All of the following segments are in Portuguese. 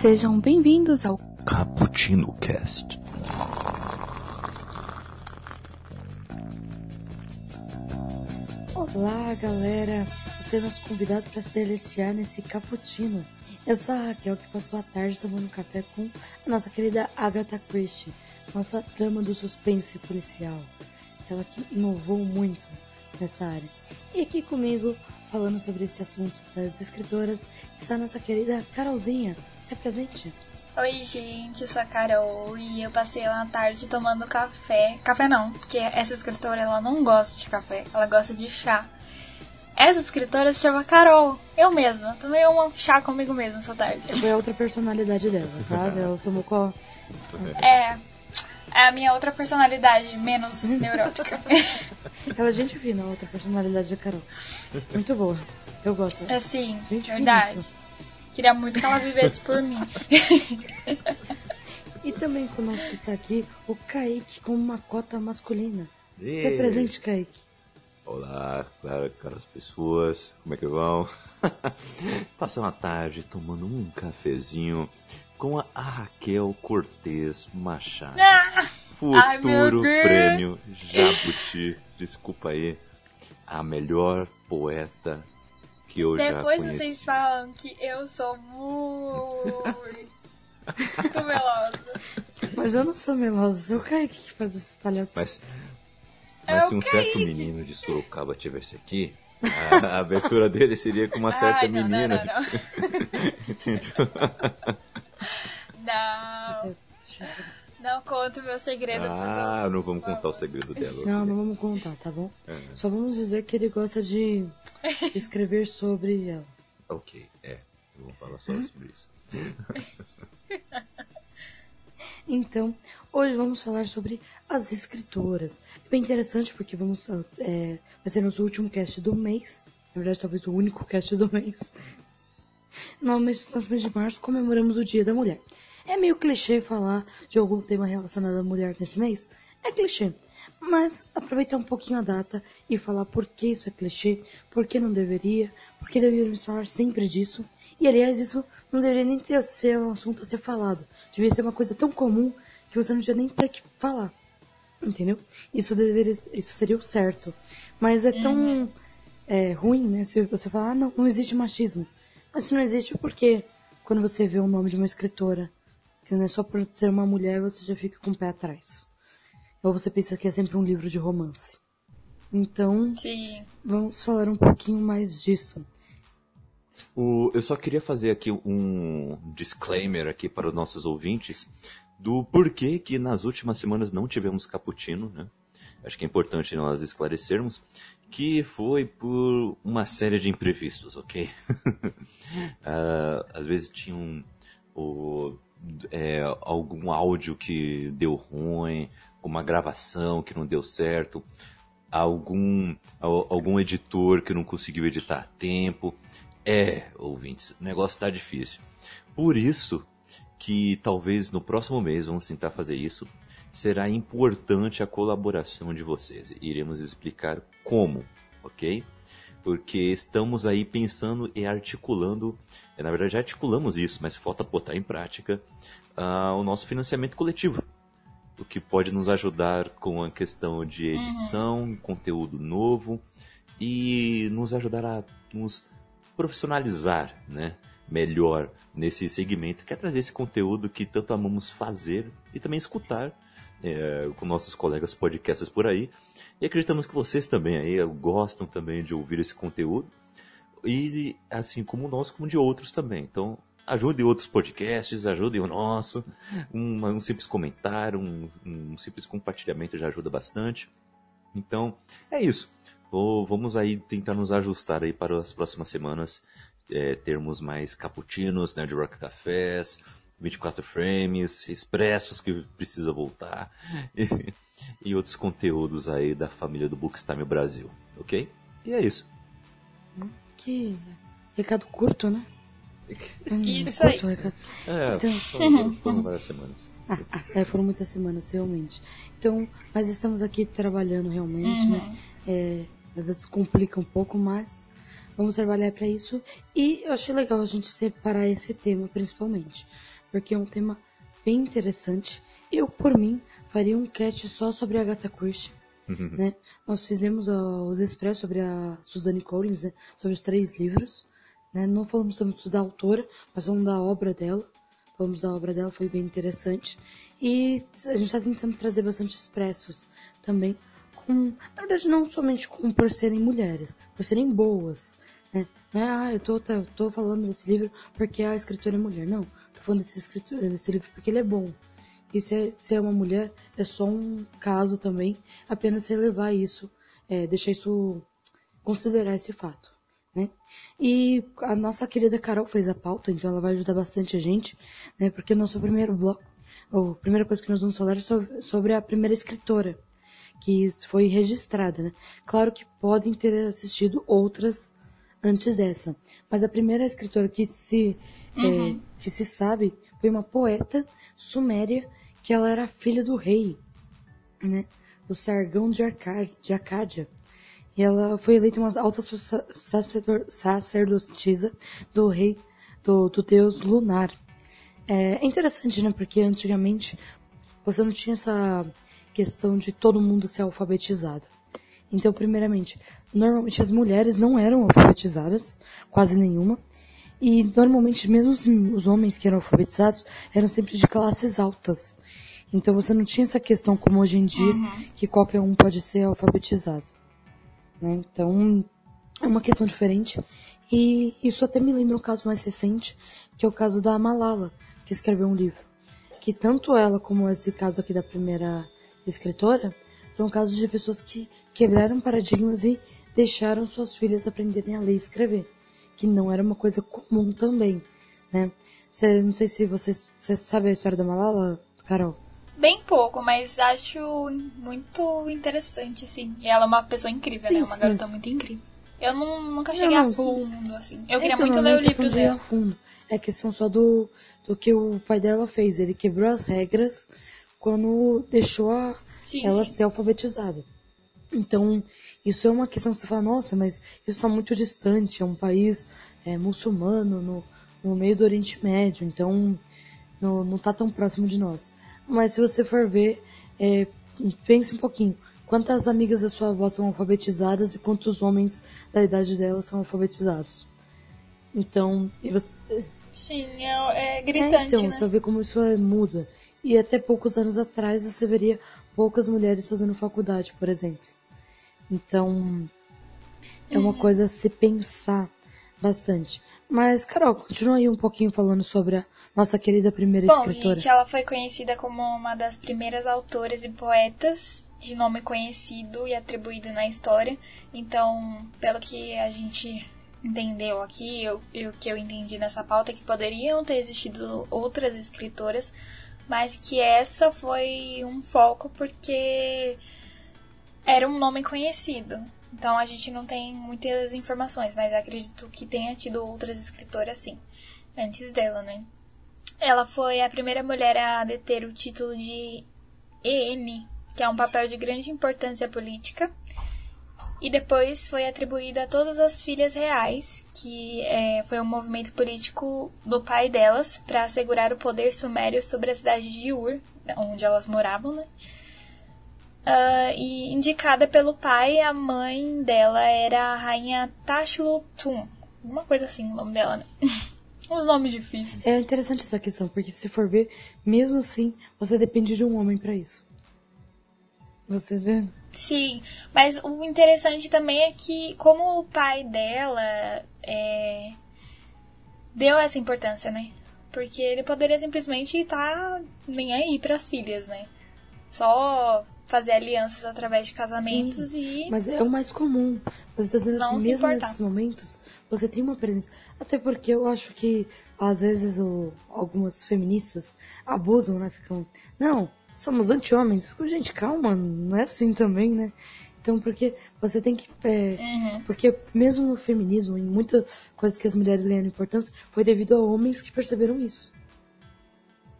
Sejam bem-vindos ao Cappuccino Cast. Olá, galera! Você é nosso convidado para se deliciar nesse cappuccino. Eu sou a Raquel, que passou a tarde tomando café com a nossa querida Agatha Christie, nossa dama do suspense policial. Ela que inovou muito nessa área. E aqui comigo, falando sobre esse assunto das escritoras, está a nossa querida Carolzinha. Se apresente. Oi, gente, eu sou a Carol e eu passei lá na tarde tomando café. Café não, porque essa escritora ela não gosta de café, ela gosta de chá. Essa escritora se chama Carol. Eu mesma. Tomei um chá comigo mesma essa tarde. Foi a outra personalidade dela, tá? Ela tomou qual? É. É a minha outra personalidade, menos neurótica. Ela é gente fina, a outra personalidade da Carol. Muito boa. Eu gosto. É sim, Gente verdade. finíssima. Queria muito que ela vivesse por mim. E também conosco está aqui o Kaique com uma cota masculina. Se apresente, Kaique. Olá, claro, caras pessoas, como é que vão? Passar uma tarde tomando um cafezinho com a Raquel Cortez Machado. Ah! Ai, Futuro Deus. prêmio Jabuti, desculpa aí, a melhor poeta que eu Depois já conheci. vocês falam que eu sou muito, muito melosa. Mas eu não sou melosa, sou o Kaique que faz esses palhaços. Mas, É mas se um certo Kaique. menino de Sorocaba tivesse aqui, a, abertura dele seria com uma certa Ai, não, não, menina. não, não. Entendeu? Não, não conto meu segredo. Ah, não vamos contar o segredo dela. Não, não vamos contar, tá bom? É. Só vamos dizer que ele gosta de escrever sobre ela. Ok, é. Eu vou falar só sobre isso. Então, hoje vamos falar sobre as escritoras. É bem interessante porque vamos. É, vai ser nosso último cast do mês. Na verdade, talvez o único cast do mês. No mês, no mês de março comemoramos o Dia da Mulher. É meio clichê falar de algum tema relacionado à mulher nesse mês. É clichê. Mas aproveitar um pouquinho a data e falar por que isso é clichê, por que não deveria, por que deveríamos falar sempre disso. E aliás, isso não deveria nem ter, ser um assunto a ser falado. Devia ser uma coisa tão comum que você não devia nem ter que falar. Entendeu? Isso deveria, isso seria o certo. Mas é tão é, ruim, né? Se você falar, ah, não, não existe machismo. Mas se não existe, por que quando você vê o nome de uma escritora, que não é só por ser uma mulher, você já fica com o pé atrás? Ou você pensa que é sempre um livro de romance. Então, Sim. vamos falar um pouquinho mais disso. O- eu só queria fazer aqui um disclaimer aqui para os nossos ouvintes do porquê que nas últimas semanas não tivemos cappuccino, né? Acho que é importante nós esclarecermos que foi por uma série de imprevistos, ok? Ah, às vezes tinha um, o- é, algum áudio que deu ruim, uma gravação que não deu certo, algum, al- algum editor que não conseguiu editar a tempo. É, ouvintes, o negócio está difícil. Por isso que talvez no próximo mês vamos tentar fazer isso. Será importante a colaboração de vocês. Iremos explicar como, ok? Porque estamos aí pensando e articulando, eh, na verdade já articulamos isso, mas falta botar em prática ah, o nosso financiamento coletivo. O que pode nos ajudar com a questão de edição, conteúdo novo e nos ajudar a nos profissionalizar, né? Melhor nesse segmento, que é trazer esse conteúdo que tanto amamos fazer e também escutar é, com nossos colegas podcasters por aí. E acreditamos que vocês também aí gostam também de ouvir esse conteúdo. E assim como nós, como de outros também. Então, ajudem outros podcasts, ajudem o nosso. Um, um simples comentário, um, um simples compartilhamento já ajuda bastante. Então, é isso. Vamos aí tentar nos ajustar aí para as próximas semanas. é, termos mais cappuccinos, Nerd Rock Cafés, 24 frames, expressos que precisa voltar. E, e outros conteúdos aí da família do Bookstime Brasil, ok? E é isso. Que recado curto, né? Hum, Isso curto aí. recado. É, Então- foram, foram várias semanas. Ah, ah, é, foram muitas semanas, realmente. Então, mas estamos aqui trabalhando realmente, Uhum. né? É, às vezes complica um pouco, mas vamos trabalhar para isso. E eu achei legal a gente separar esse tema principalmente, porque é um tema bem interessante. Eu, por mim, faria um cast só sobre a Agatha Christie. né? Nós fizemos uh, os expressos sobre a Suzanne Collins, né? sobre os três livros. Né? Não falamos tanto da autora, mas falamos da obra dela. Falamos da obra dela, foi bem interessante. E a gente está tentando trazer bastante expressos também. Com, na verdade, não somente com, por serem mulheres, por serem boas. Né? Não é, ah, eu tô, tô, tô falando desse livro porque a escritora é mulher. Não, tô falando desse, escritor, desse livro porque ele é bom. E se é, se é uma mulher, é só um caso também, apenas relevar isso, é, deixar isso, considerar esse fato. Né? E a nossa querida Carol fez a pauta, então ela vai ajudar bastante a gente, né? Porque o nosso primeiro bloco, a primeira coisa que nós vamos falar é sobre, sobre a primeira escritora que foi registrada, né? Claro que podem ter assistido outras antes dessa, mas a primeira escritora que se uhum. é, que se sabe foi uma poeta suméria que ela era filha do rei, né? Do Sargão de, Arcádia, de Acádia. E ela foi eleita uma alta sacerdotisa do rei, do, do deus lunar. É interessante, né? Porque antigamente você não tinha essa questão de todo mundo ser alfabetizado. Então, primeiramente, normalmente as mulheres não eram alfabetizadas, quase nenhuma. E normalmente mesmo os, os homens que eram alfabetizados eram sempre de classes altas. Então você não tinha essa questão como hoje em dia, uhum. que qualquer um pode ser alfabetizado. Né? Então, é uma questão diferente. E isso até me lembra um caso mais recente, que é o caso da Malala, que escreveu um livro. Que tanto ela como esse caso aqui da primeira escritora são casos de pessoas que quebraram paradigmas e deixaram suas filhas aprenderem a ler e escrever, que não era uma coisa comum também, né? Cê, não sei se você, você sabe a história da Malala, Carol. Bem pouco, mas acho muito interessante, assim. E ela é uma pessoa incrível, sim, né? Uma sim, garota muito incrível. Eu não, nunca cheguei não, a fundo, assim. Eu queria então, muito ler o livro dela. A fundo. É questão só do, do que o pai dela fez. Ele quebrou as regras quando deixou a, sim, ela ser alfabetizada. Então, isso é uma questão que você fala, nossa, mas isso está muito distante. É um país é, muçulmano no, no meio do Oriente Médio. Então, não está tão próximo de nós. Mas se você for ver, é, pense um pouquinho. Quantas amigas da sua avó são alfabetizadas e quantos homens da idade dela são alfabetizados? Então, você... Sim, é, é gritante, é, então, né? você vai ver como isso é, muda. E até poucos anos atrás você veria poucas mulheres fazendo faculdade, por exemplo. Então, é uma uhum. coisa a se pensar bastante. Mas, Carol, continua aí um pouquinho falando sobre a nossa querida primeira Bom, escritora. Gente, ela foi conhecida como uma das primeiras autoras e poetas de nome conhecido e atribuído na história. Então, pelo que a gente entendeu aqui, o que eu entendi nessa pauta, é que poderiam ter existido outras escritoras, mas que essa foi um foco porque era um nome conhecido. Então a gente não tem muitas informações, mas acredito que tenha tido outras escritoras sim, antes dela, né? Ela foi a primeira mulher a deter o título de EN, que é um papel de grande importância política, e depois foi atribuído a todas as filhas reais, que é, foi um movimento político do pai delas para assegurar o poder sumério sobre a cidade de Ur, onde elas moravam, né? Uh, e indicada pelo pai, a mãe dela era a rainha Tashlutum. Uma coisa assim o nome dela, né? Uns nomes difíceis. É interessante essa questão, porque se for ver, mesmo assim, você depende de um homem para isso. Você vê? Sim, mas o interessante também é que, como o pai dela é, deu essa importância, né? Porque ele poderia simplesmente estar tá nem aí para as filhas, né? Só fazer alianças através de casamentos Sim, e. Mas é o mais comum. Mas eu tô dizendo assim, mesmo importar. nesses momentos, você tem uma presença. Até porque eu acho que às vezes o, algumas feministas abusam, né? Ficam. Não, somos anti-homens. Gente, calma, não é assim também, né? Então, porque você tem que. É, uhum. Porque mesmo no feminismo, em muitas coisas que as mulheres ganharam importância, foi devido a homens que perceberam isso.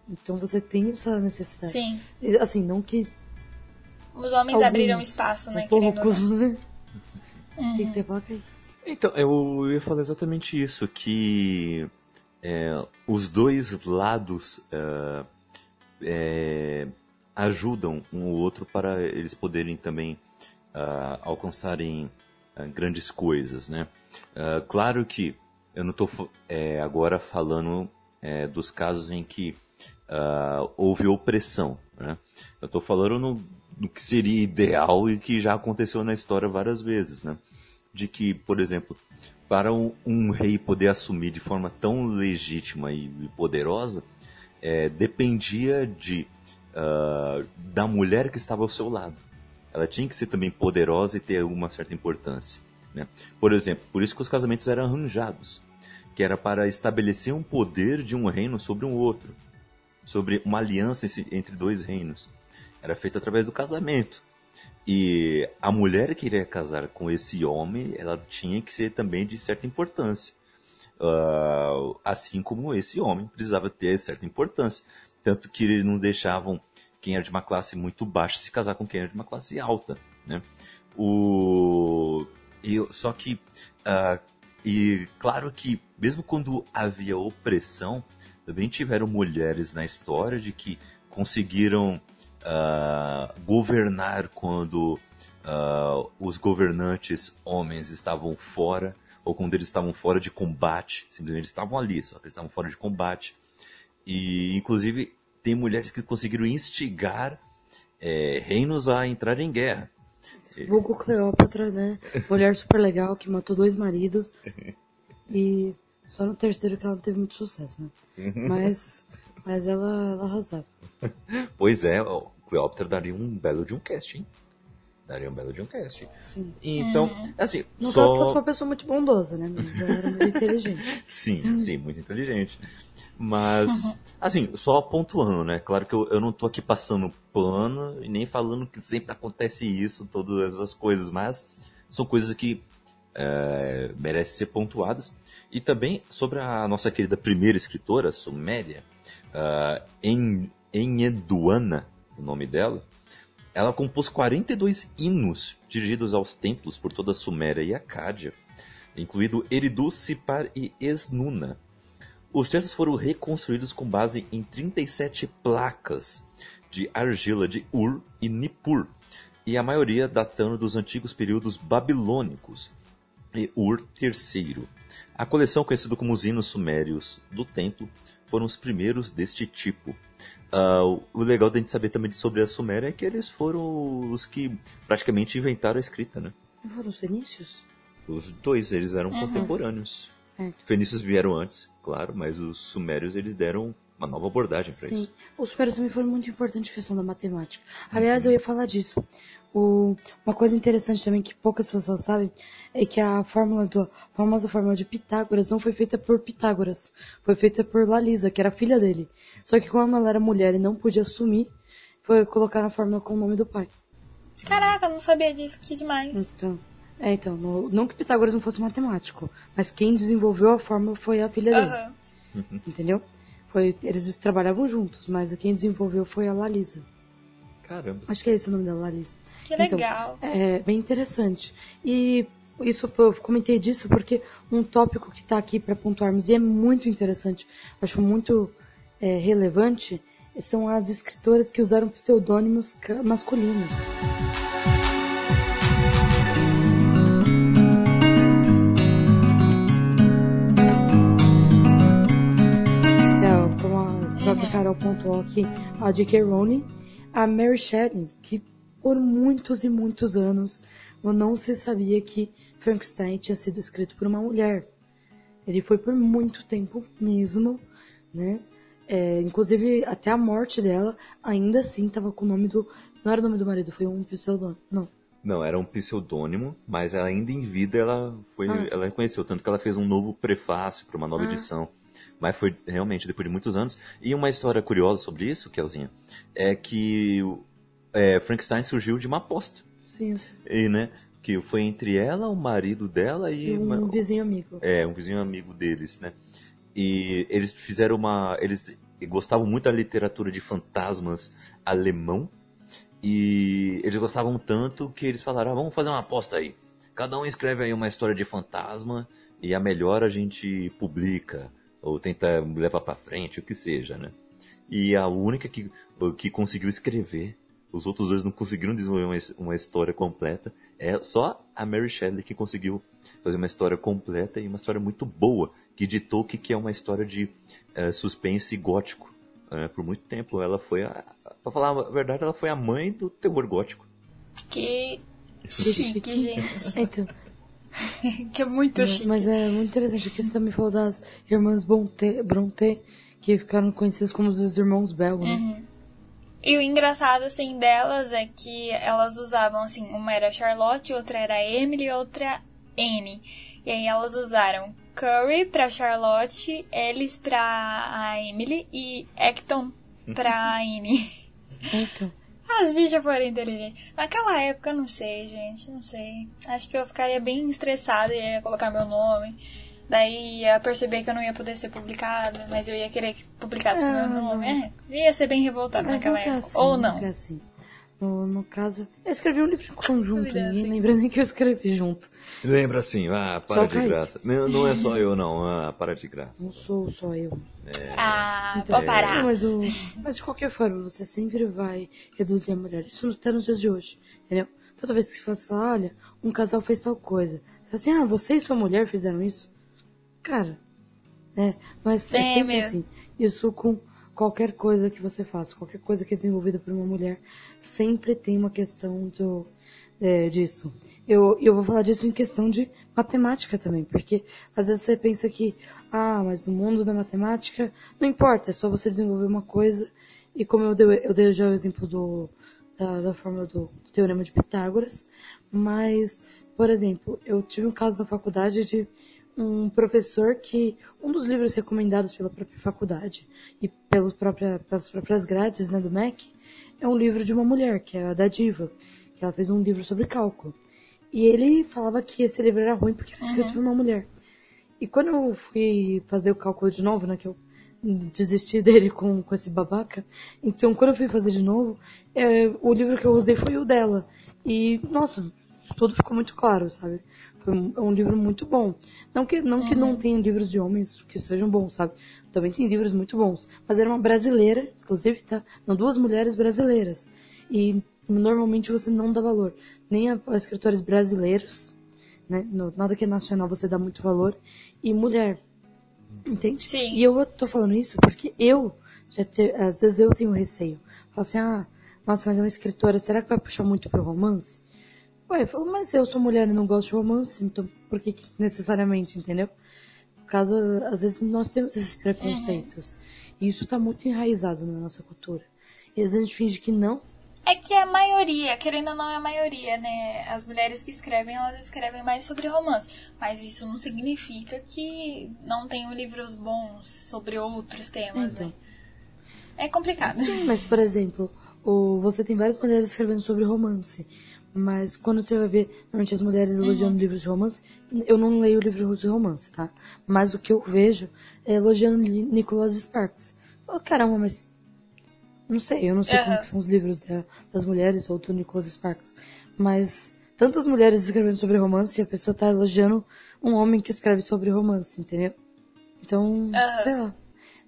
Então você tem essa necessidade. Sim. Assim, não que os homens Alguns, abriram espaço, né? Poucos, né? O que, que você fala, Kaique? Então, eu ia falar exatamente isso, que é, os dois lados é, é, ajudam um ou outro para eles poderem também ah, alcançarem ah, grandes coisas, né? Ah, claro que eu não estou agora falando é, dos casos em que houve opressão, né? Eu estou falando no, no que seria ideal e que já aconteceu na história várias vezes, né? De que, por exemplo, para um, um rei poder assumir de forma tão legítima e poderosa, é, dependia de uh, da mulher que estava ao seu lado. Ela tinha que ser também poderosa e ter uma certa importância. Né? Por exemplo, por isso que os casamentos eram arranjados, que era para estabelecer um poder de um reino sobre um outro, sobre uma aliança entre dois reinos. Era feito através do casamento. E a mulher que iria casar com esse homem, ela tinha que ser também de certa importância. Uh, assim como esse homem precisava ter certa importância. Tanto que eles não deixavam quem era de uma classe muito baixa se casar com quem era de uma classe alta. Né? O... E, só que, uh, e claro que, mesmo quando havia opressão, também tiveram mulheres na história de que conseguiram uh, governar quando uh, os governantes homens estavam fora, ou quando eles estavam fora de combate, simplesmente estavam ali, só que eles estavam fora de combate. E, inclusive, tem mulheres que conseguiram instigar é, reinos a entrar em guerra. Vulgo Cleópatra, né? Mulher super legal que matou dois maridos. E só no terceiro que ela não teve muito sucesso, né? Mas, mas ela, ela arrasava. Pois é, o Cleópatra daria um belo de um cast, hein? Daria um belo de um cast. Sim. Então, Uhum. assim, Não só... eu sou uma pessoa muito bondosa, né? Mas ela era muito inteligente. Sim, sim, muito inteligente. Mas, assim, só pontuando, né? Claro que eu, eu não tô aqui passando pano e nem falando que sempre acontece isso, todas essas coisas, mas são coisas que é, merecem ser pontuadas. E também sobre a nossa querida primeira escritora, Suméria, uh, em Enheduana, o nome dela, ela compôs 42 hinos dirigidos aos templos por toda a Suméria e Acádia, incluído Eridu, Sipar e Esnuna. Os textos foram reconstruídos com base em 37 placas de argila de Ur e Nippur, e a maioria datando dos antigos períodos babilônicos e Ur III. A coleção conhecida como os hinos sumérios do templo foram os primeiros deste tipo. Uh, o legal da gente saber também sobre a Suméria é que eles foram os que praticamente inventaram a escrita, né? Não foram os fenícios? Os dois, eles eram Uhum. contemporâneos. É. Fenícios vieram antes, claro, mas os sumérios eles deram uma nova abordagem para Sim. isso. Os sumérios também foram muito importantes na questão da matemática. Aliás, eu ia falar disso. O- uma coisa interessante também que poucas pessoas sabem é que a fórmula do, a famosa fórmula de Pitágoras não foi feita por Pitágoras, foi feita por Lalisa, que era filha dele. Só que como ela era mulher e não podia assumir, foi colocar a fórmula com o nome do pai. Caraca, eu não sabia disso, que demais. Então, é, então, no- não que Pitágoras não fosse matemático, mas quem desenvolveu a fórmula foi a filha dele, Aham. entendeu? Foi, eles trabalhavam juntos, mas quem desenvolveu foi a Lalisa. Caramba. Acho que é esse o nome dela, Lalisa. Que Então, legal. É bem interessante. E isso eu comentei disso porque um tópico que está aqui para pontuarmos e é muito interessante, acho muito é, relevante, são as escritoras que usaram pseudônimos masculinos. A própria Carol aqui, a J.K. Rowling, a Mary Shelley, que por muitos e muitos anos não se sabia que Frankenstein tinha sido escrito por uma mulher. Ele foi por muito tempo mesmo, né? É, inclusive, até a morte dela, ainda assim estava com o nome do. Não era o nome do marido, foi um pseudônimo. Não. Não, era um pseudônimo, mas ainda em vida ela foi, Ah. ela reconheceu, tanto que ela fez um novo prefácio para uma nova Ah. edição. Mas foi realmente depois de muitos anos. E uma história curiosa sobre isso, Kelzinha, é que é, Frankenstein surgiu de uma aposta. Sim, sim. E, né, que foi entre ela, o marido dela e, E um uma- vizinho amigo. é, um vizinho amigo deles, né? E eles fizeram uma. Eles gostavam muito da literatura de fantasmas alemão. E eles gostavam tanto que eles falaram: ah, vamos fazer uma aposta aí. cada um escreve aí uma história de fantasma e a melhor a gente publica ou tenta levar para frente, o que seja, né? E a única que, que conseguiu escrever, os outros dois não conseguiram desenvolver uma, uma história completa, é só a Mary Shelley que conseguiu fazer uma história completa e uma história muito boa, que ditou o que é uma história de é, suspense gótico. É, por muito tempo ela foi, a, pra falar a verdade, ela foi a mãe do terror gótico. Que chique, gente. Então, que é muito é, chique. mas é muito interessante que você também falou das irmãs Bronte, Bronte que ficaram conhecidas como os irmãos Bell, né? Uhum. E o engraçado, assim, delas é que elas usavam, assim, uma era Charlotte, outra era Emily e outra Anne. E aí elas usaram Curry pra Charlotte, Ellis pra a Emily e Acton pra Anne. Então, As bichas foram inteligentes. Naquela época, eu não sei, gente, não sei. Acho que eu ficaria bem estressada e ia colocar meu nome. Daí ia perceber que eu não ia poder ser publicada, mas eu ia querer que publicasse Ah, meu nome. É, ia ser bem revoltada naquela que época. assim, Ou não. assim. No, no caso, eu escrevi um livro em conjunto, é ninguém assim. lembra nem que eu escrevi junto. Lembra assim, ah, Só para o de Kaique. graça. Não, não é só eu não, ah, para de graça. Não sou só eu. Ah, Então, pode parar. mas, o, mas de qualquer forma, você sempre vai reduzir a mulher. Isso até nos dias de hoje, entendeu? Toda vez que você fala, olha, um casal fez tal coisa. Você fala assim, ah, você e sua mulher fizeram isso? Cara, né? Mas é É sempre mesmo. assim. Isso com qualquer coisa que você faça, qualquer coisa que é desenvolvida por uma mulher, sempre tem uma questão do, é, disso. Eu, eu vou falar disso em questão de matemática também, porque às vezes você pensa que, ah, mas no mundo da matemática não importa, é só você desenvolver uma coisa. E como eu dei, eu dei já o exemplo do, da, da fórmula do teorema de Pitágoras, mas, por exemplo, eu tive um caso na faculdade de um professor que um dos livros recomendados pela própria faculdade e pelos própria, pelas próprias grades né, do MEC é um livro de uma mulher, que é a da Diva, que ela fez um livro sobre cálculo. E ele falava que esse livro era ruim porque era escrito por uma mulher. E quando eu fui fazer o cálculo de novo, né, que eu desisti dele com, com esse babaca, então quando eu fui fazer de novo, é, o livro que eu usei foi o dela. E, nossa, tudo ficou muito claro, sabe? É um livro muito bom. Não que não, que não tenha livros de homens que sejam bons, sabe? Também tem livros muito bons. Mas era uma brasileira, inclusive, tá? Não, duas mulheres brasileiras. E normalmente você não dá valor. Nem a, a escritores brasileiros, né? No- nada que é nacional você dá muito valor. E mulher. Entende? Sim. E eu tô falando isso porque eu, já te, às vezes eu tenho receio. Falo assim, ah, nossa, mas é uma escritora, será que vai puxar muito pro romance? Ué, falo, mas eu sou mulher e não gosto de romance, então por que, que necessariamente, entendeu? No caso, às vezes nós temos esses preconceitos. E isso tá muito enraizado na nossa cultura. E às vezes a gente finge que não. É que a maioria, querendo ou não, é a maioria, né? As mulheres que escrevem, elas escrevem mais sobre romance. Mas isso não significa que não tenham livros bons sobre outros temas, Então. né? É complicado. Sim, mas por exemplo, o, você tem várias mulheres escrevendo sobre romance. Mas quando você vai ver, normalmente as mulheres elogiando livros de romance, eu não leio livros de romance, tá? Mas o que eu vejo é elogiando Nicholas Sparks. Oh, caramba, mas. Não sei, eu não sei como são os livros da- das mulheres ou do Nicholas Sparks. Mas tantas mulheres escrevendo sobre romance e a pessoa tá elogiando um homem que escreve sobre romance, entendeu? Então, Aham. sei lá.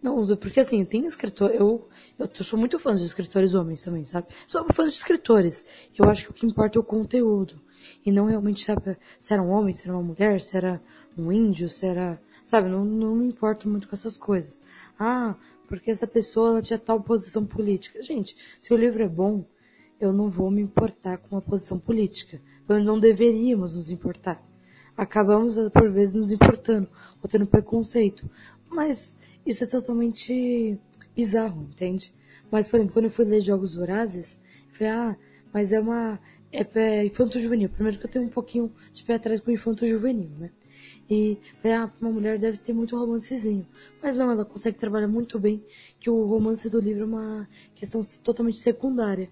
Não, porque assim, tem escritor, eu, eu sou muito fã de escritores homens também, sabe? Sou fã de escritores. Eu acho que o que importa é o conteúdo. E não realmente sabe se era um homem, se era uma mulher, se era um índio, se era. Sabe, não, não me importo muito com essas coisas. Ah, porque essa pessoa ela tinha tal posição política. Gente, se o livro é bom, eu não vou me importar com uma posição política. Pelo menos não deveríamos nos importar. Acabamos, por vezes, nos importando, ou tendo preconceito. Mas isso é totalmente bizarro, entende? Mas, por exemplo, quando eu fui ler Jogos Vorazes, eu falei, ah, mas é uma. É, é infanto-juvenil. Primeiro que eu tenho um pouquinho de pé atrás com infanto-juvenil, né? E falei, ah, uma mulher deve ter muito romancezinho. Mas não, ela consegue trabalhar muito bem que o romance do livro é uma questão totalmente secundária,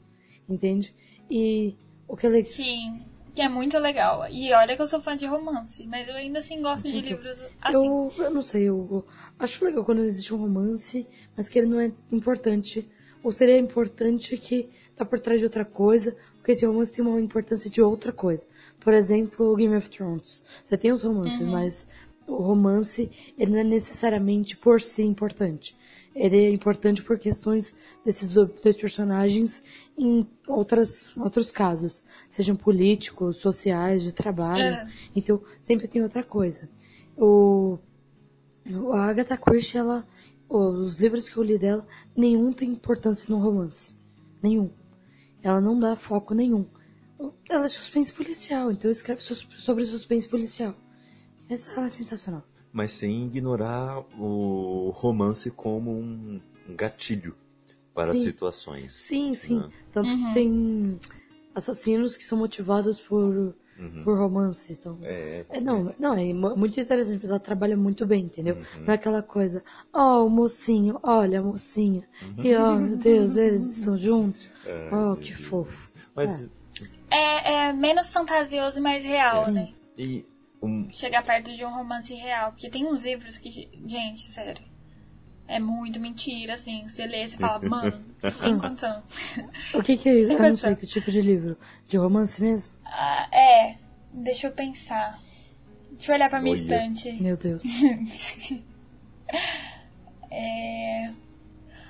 entende? E o que legal. Sim, que é muito legal. E olha que eu sou fã de romance, mas eu ainda assim gosto de livros assim. Eu, eu não sei, eu, acho legal quando existe um romance, mas que ele não é importante. Ou seria importante que tá por trás de outra coisa, porque esse romance tem uma importância de outra coisa. Por exemplo, Game of Thrones. Você tem os romances, mas o romance ele não é necessariamente por si importante. Ele é importante por questões desses do- dois personagens em outras, outros casos, sejam políticos, sociais, de trabalho. É. Então, sempre tem outra coisa. O, a Agatha Christie, ela, os livros que eu li dela, nenhum tem importância no romance. Nenhum. Ela não dá foco nenhum. Ela é suspense policial, então escreve sobre suspense policial. Essa ela é sensacional. Mas sem ignorar o romance como um gatilho para Sim. situações. Sim, sim. Ah. Tanto que tem assassinos que são motivados por, por romance. Então. É, É, não, não, é mu- muito interessante, porque ela trabalha muito bem, entendeu? Uhum. Não é aquela coisa, ó, o mocinho, olha a mocinha, e ó, meu Deus, eles estão juntos. É, Oh, que fofo. Mas É, é menos fantasioso e mais real, Sim. né? e um, Chegar perto de um romance real. Porque tem uns livros que, gente, sério. É muito mentira, assim. Você lê e fala, mano, sem condição. O que que é? Sem Eu não sei que tipo de livro. De romance mesmo? Ah, é, deixa eu pensar. Deixa eu olhar pra minha Olha. estante. Meu Deus. É...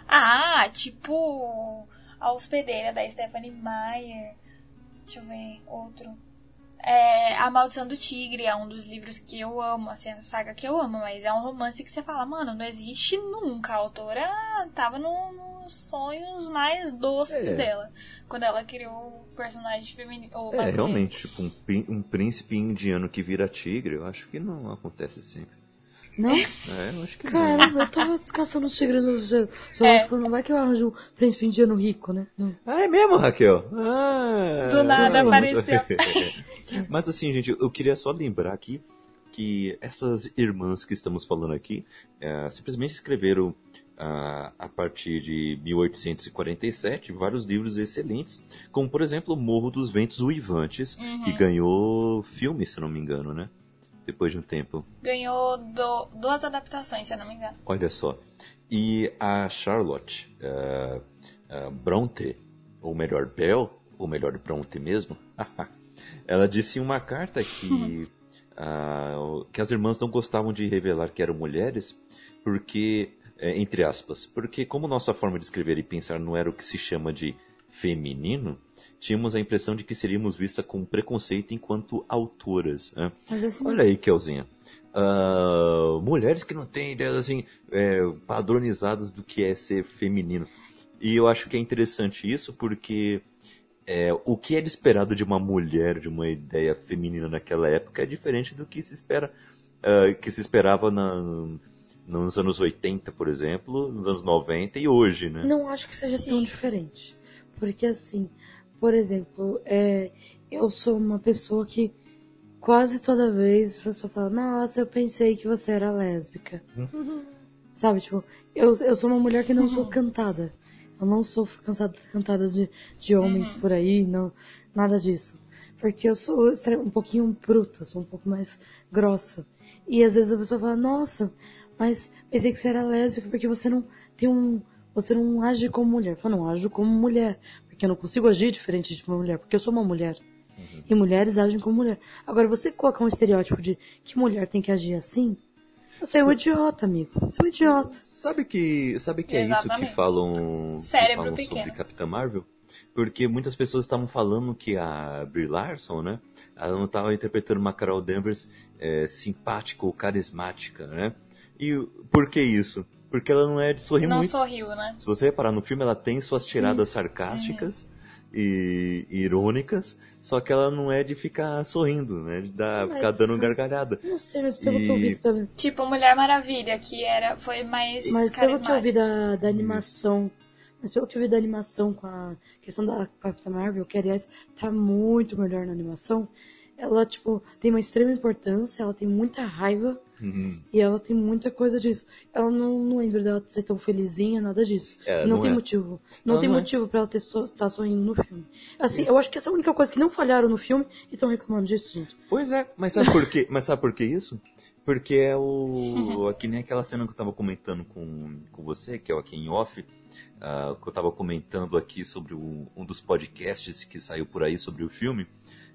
Ah, tipo A Hospedeira da Stephanie Meyer. Deixa eu ver, outro. É, a Maldição do Tigre é um dos livros que eu amo, assim, a saga que eu amo, mas é um romance que você fala, mano, não existe nunca. A autora tava no- nos sonhos mais doces É. dela, quando ela criou o personagem feminino. é realmente tipo um, um príncipe indiano que vira tigre, eu acho que não acontece sempre. Não? É, eu acho que não. Caramba, eu tava caçando os tigres no zoológico. É. Não vai que eu arranjo um príncipe indiano rico, né? Não. Ah, é mesmo, Raquel? Ah, Do nada não. apareceu. Mas assim, gente, eu queria só lembrar aqui que essas irmãs que estamos falando aqui eh, simplesmente escreveram ah, a partir de 1847 vários livros excelentes, como por exemplo Morro dos Ventos Uivantes, que ganhou filme, se não me engano, né? Depois de um tempo. Ganhou do- duas adaptações, se eu não me engano. Olha só. E a Charlotte eh, eh, Bronte, ou melhor, Bell, ou melhor, Bronte mesmo, ela disse em uma carta que, o- que as irmãs não gostavam de revelar que eram mulheres, porque, eh, entre aspas, porque como nossa forma de escrever e pensar não era o que se chama de feminino, tínhamos a impressão de que seríamos vistas com preconceito enquanto autoras. né? Mas assim, Olha aí, Kelzinha. Ah, mulheres que não têm ideias assim é, padronizadas do que é ser feminino. E eu acho que é interessante isso porque é, o que era esperado de uma mulher, de uma ideia feminina naquela época, é diferente do que se espera, ah, que se esperava na- nos anos 80, por exemplo, nos anos 90 e hoje, né? Não acho que seja tão Sim. diferente. Porque assim, por exemplo, é, eu sou uma pessoa que quase toda vez a pessoa fala, nossa, eu pensei que você era lésbica. Sabe, tipo, eu, eu sou uma mulher que não sou cantada. Eu não sofro cansada, cantadas de, de homens por aí, não, nada disso. Porque eu sou um pouquinho bruta, sou um pouco mais grossa. E às vezes a pessoa fala, nossa, mas pensei que você era lésbica porque você não tem um. Você não age como mulher. Eu falo, não, eu ajo como mulher. Porque eu não consigo agir diferente de uma mulher, porque eu sou uma mulher. E mulheres agem como mulher. Agora, você colocar um estereótipo de que mulher tem que agir assim, você é um idiota, amigo. Você é um idiota. Sabe que, sabe que é isso que falam, que falam pequeno. sobre Capitã Marvel? Porque muitas pessoas estavam falando que a Brie Larson, né? Ela não estava interpretando uma Carol Danvers é, simpática ou carismática, né? E por que isso? Porque ela não é de sorrir Não muito. sorriu, né? Se você reparar no filme, ela tem suas tiradas sarcásticas e, e irônicas, só que ela não é de ficar sorrindo, né? De dar, Mas- ficar dando gargalhada. Não sei, mas pelo que eu vi, E- pelo- Tipo Mulher Maravilha, que era, foi mais mas pelo que eu vi da, da animação, mas pelo que eu vi da animação com a questão da Capitã Marvel, que aliás tá muito melhor na animação, ela, tipo, tem uma extrema importância, ela tem muita raiva Uhum. e ela tem muita coisa disso. Ela não, não lembro dela ser tão felizinha, nada disso. É, não, não tem é. motivo. Não Ela tem não é. motivo pra ela ter so, estar sorrindo no filme. Assim, eu acho que essa é a única coisa que não falharam no filme e estão reclamando disso, gente. Pois é, mas sabe por quê? Mas sabe por que isso? Porque é o. que nem aquela cena que eu tava comentando com, com você, que é o aqui em off, uh, que eu tava comentando aqui sobre o, um dos podcasts que saiu por aí sobre o filme,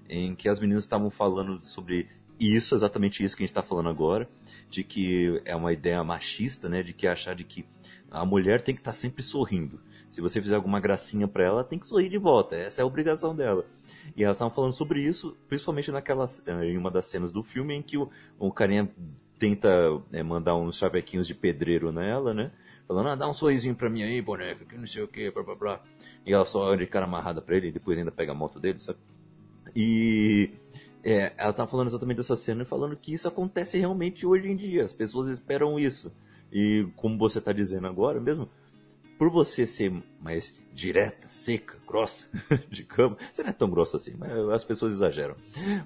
em que as meninas estavam falando sobre isso, exatamente isso que a gente está falando agora, de que é uma ideia machista, né? De que achar de que a mulher tem que estar tá sempre sorrindo. Se você fizer alguma gracinha para ela, tem que sorrir de volta. Essa é a obrigação dela. E elas estavam falando sobre isso, principalmente naquela, eh, em uma das cenas do filme em que o, o carinha tenta é, mandar uns chavequinhos de pedreiro nela, né? Falando, ah, dá um sorrisinho pra mim aí, boneca, que não sei o que, blá blá blá. E ela só olha de cara amarrada pra ele e depois ainda pega a moto dele, sabe? E é, ela tava falando exatamente dessa cena e falando que isso acontece realmente hoje em dia. As pessoas esperam isso. E como você tá dizendo agora mesmo, por você ser mais direta, seca, grossa de cama, você não é tão grossa assim, mas as pessoas exageram.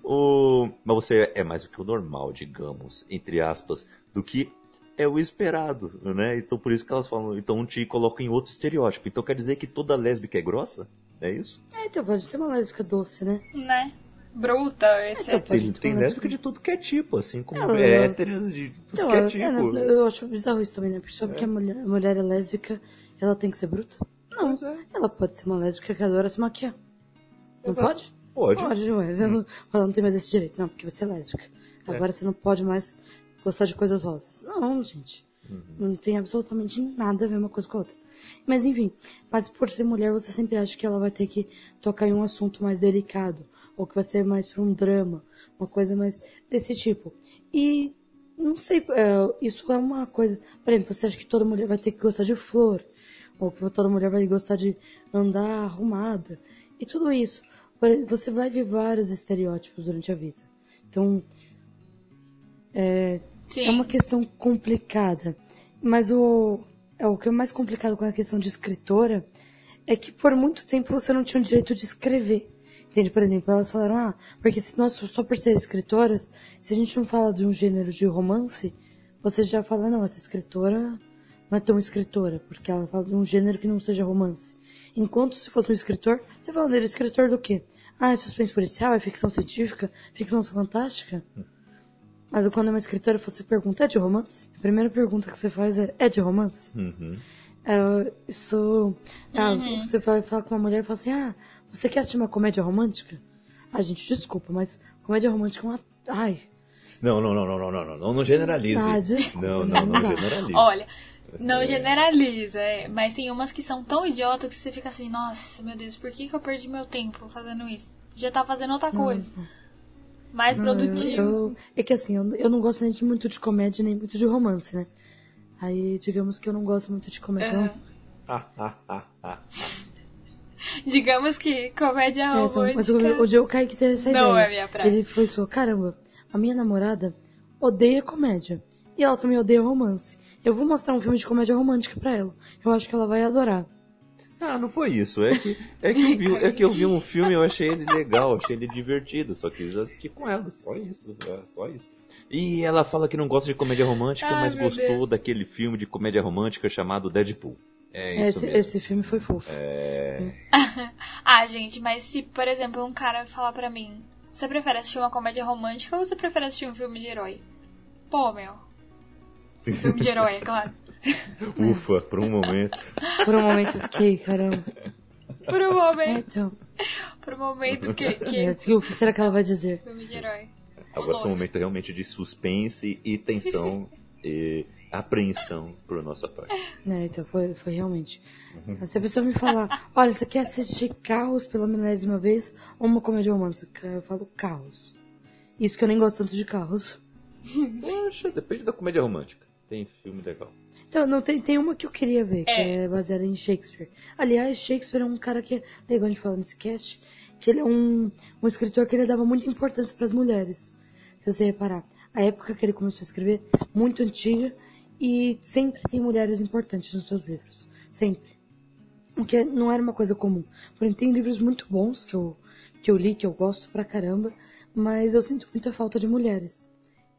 O, mas você é mais do que o normal, digamos, entre aspas, do que é o esperado, né? Então por isso que elas falam, então te colocam em outro estereótipo. Então quer dizer que toda lésbica é grossa? É isso? É, então pode ter uma lésbica doce, né? Né? Bruta, etc. Então, tem, tem lésbica de tudo que é tipo, assim, como ela, héteras de tudo então, que é tipo. É, eu acho bizarro isso também, né? Porque só porque é. a, mulher, a mulher é lésbica, ela tem que ser bruta? Não. É. Ela pode ser uma lésbica que adora se maquiar. Não Exato. pode? Pode. Pode, mas hum. ela não tem mais esse direito. Não, porque você é lésbica. É. Agora você não pode mais gostar de coisas rosas. Não, gente. Uhum. Não tem absolutamente nada a ver uma coisa com a outra. Mas enfim, mas por ser mulher, você sempre acha que ela vai ter que tocar em um assunto mais delicado, ou que vai ser mais para um drama, uma coisa mais desse tipo. E não sei, é, isso é uma coisa. Por exemplo, você acha que toda mulher vai ter que gostar de flor, ou que toda mulher vai gostar de andar arrumada, e tudo isso. Você vai ver vários estereótipos durante a vida. Então, é, é uma questão complicada. Mas o, é, o que é mais complicado com a questão de escritora é que por muito tempo você não tinha o direito de escrever. Entende? Por exemplo, elas falaram, ah, porque se nós, só por ser escritoras, se a gente não fala de um gênero de romance, você já fala, não, essa escritora não é tão escritora, porque ela fala de um gênero que não seja romance. Enquanto se fosse um escritor, você fala dele, escritor do quê? Ah, é suspense policial, é ficção científica, ficção fantástica? Mas quando é uma escritora, você pergunta, é de romance? A primeira pergunta que você faz é, é de romance? Uhum. É, isso, ah, uhum. você vai falar com uma mulher e fala assim, ah, você quer assistir uma comédia romântica? Ah, gente, desculpa, mas comédia romântica é uma... Ai... Não, não, não, não, não, não, não, não generalize. Ah, desculpa, não, não, não, não generalize. Olha, não generaliza, é, mas tem umas que são tão idiotas que você fica assim, nossa, meu Deus, por que, que eu perdi meu tempo fazendo isso? Já tá fazendo outra coisa. Mais produtivo. Eu, eu, é que assim, eu, eu não gosto nem de muito de comédia, nem muito de romance, né? Aí, digamos que eu não gosto muito de comédia. Uhum. Ah, ah, ah, ah. digamos que comédia é, então, mas o, o Joe Kaique teve essa não ideia. Não é minha praia. Ele foi só, caramba, a minha namorada odeia comédia. E ela também odeia romance. Eu vou mostrar um filme de comédia romântica pra ela. Eu acho que ela vai adorar. Ah, não foi isso. É que, é que, eu, vi, é que eu vi um filme e eu achei ele legal, achei ele divertido. Só quis assistir com ela, só isso. É, só isso. E ela fala que não gosta de comédia romântica, Ai, mas gostou Deus. daquele filme de comédia romântica chamado Deadpool. É esse, esse filme foi fofo. É... ah, gente, mas se, por exemplo, um cara falar pra mim, você prefere assistir uma comédia romântica ou você prefere assistir um filme de herói? Pô, meu. Um filme de herói, é claro. Ufa, por um momento. Por um momento eu fiquei, caramba. Por um momento. Então. Por um momento que, que... É, o que será que ela vai dizer? Filme de herói. Agora foi um momento realmente de suspense e tensão e apreensão por nossa parte. É, então foi, foi realmente. Uhum. Se a pessoa me falar, olha, você quer assistir Carros pela milésima vez ou uma comédia romântica? Eu falo Carros. Isso que eu nem gosto tanto de Carros. Poxa, depende da comédia romântica. Tem filme legal. Então, não, tem, tem uma que eu queria ver, que é. é baseada em Shakespeare. Aliás, Shakespeare é um cara que é legal de falar nesse cast, que ele é um, um escritor que ele dava muita importância para as mulheres. Se você reparar, a época que ele começou a escrever, muito antiga, e sempre tem mulheres importantes nos seus livros. Sempre. O que não era uma coisa comum. Porém, tem livros muito bons que eu, que eu li, que eu gosto pra caramba, mas eu sinto muita falta de mulheres.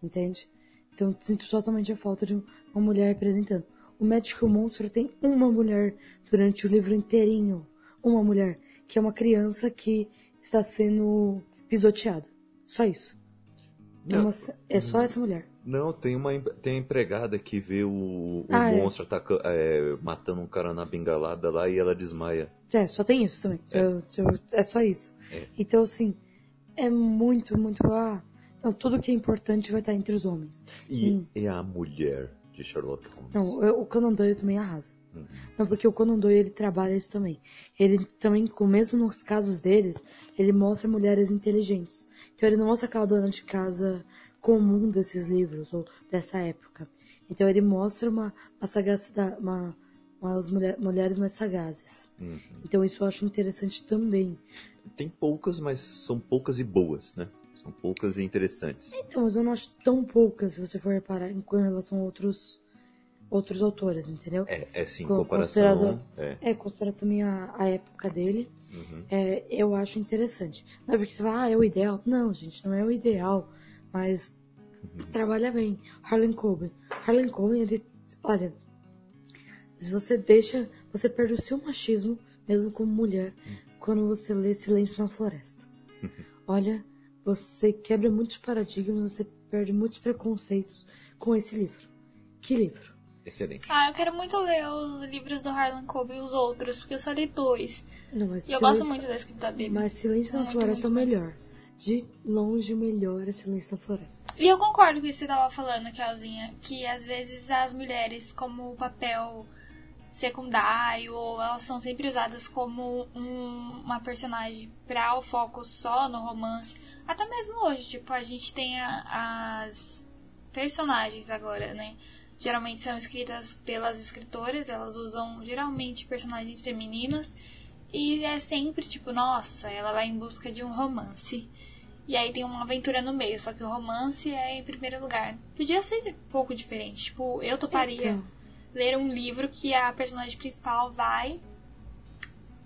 Entende? Então, sinto totalmente a falta de uma mulher representando. O Médico e o Monstro tem uma mulher durante o livro inteirinho. Uma mulher, que é uma criança que está sendo pisoteada. Só isso. É, uma- é só essa mulher. Não, tem uma em- tem a empregada que vê o, o Ah, é. monstro ataca- é, matando um cara na bengalada lá e ela desmaia. É, só tem isso também. Eu- eu- É, só isso. É. Então, assim, é muito, muito. Ah, não, tudo que é importante vai estar entre os homens. E, Hum. e a mulher de Sherlock Holmes. Não, eu- o Conan Doyle também arrasa. Uhum. Não, porque o Conan Doyle ele trabalha isso também. Ele também, mesmo nos casos deles, ele mostra mulheres inteligentes. Então ele não mostra aquela dona de casa comum desses livros ou dessa época. Então ele mostra uma, uma sagacidade, uma, umas mulher- mulheres mais sagazes. Uhum. Então isso eu acho interessante também. Tem poucas, mas são poucas e boas, né? São poucas e interessantes. Então, mas eu não acho tão poucas, se você for reparar, em com relação a outros, outros autores, entendeu? É, é sim, em Co- comparação. considerado- É. É, considerando também a, a época dele. Uhum. é, eu acho interessante. Não é porque você fala, ah, é o ideal. Não, gente, não é o ideal. Mas trabalha bem. Harlan Coben. Harlan Coben, ele. Olha. Se você deixa. Você perde o seu machismo, mesmo como mulher, quando você lê Silêncio na Floresta. Olha, você quebra muitos paradigmas, você perde muitos preconceitos com esse livro. Que livro? Excelente. Ah, eu quero muito ler os livros do Harlan Coben e os outros, porque eu só li dois. Não, mas E eu Silêncio- gosto muito da escrita dele. Mas Silêncio na Muito, Floresta é o melhor. De longe, o melhor é Silêncio na Floresta. E eu concordo com isso que você tava falando, Kelzinha, que às vezes as mulheres, como papel secundário, ou elas são sempre usadas como um- uma personagem pra o foco só no romance. Até mesmo hoje, tipo, a gente tem a- as personagens agora, né? Geralmente são escritas pelas escritoras, elas usam geralmente personagens femininas. E é sempre tipo, nossa, ela vai em busca de um romance. E aí tem uma aventura no meio, só que o romance é em primeiro lugar. Podia ser um pouco diferente. Tipo, eu toparia Então. ler um livro que a personagem principal vai.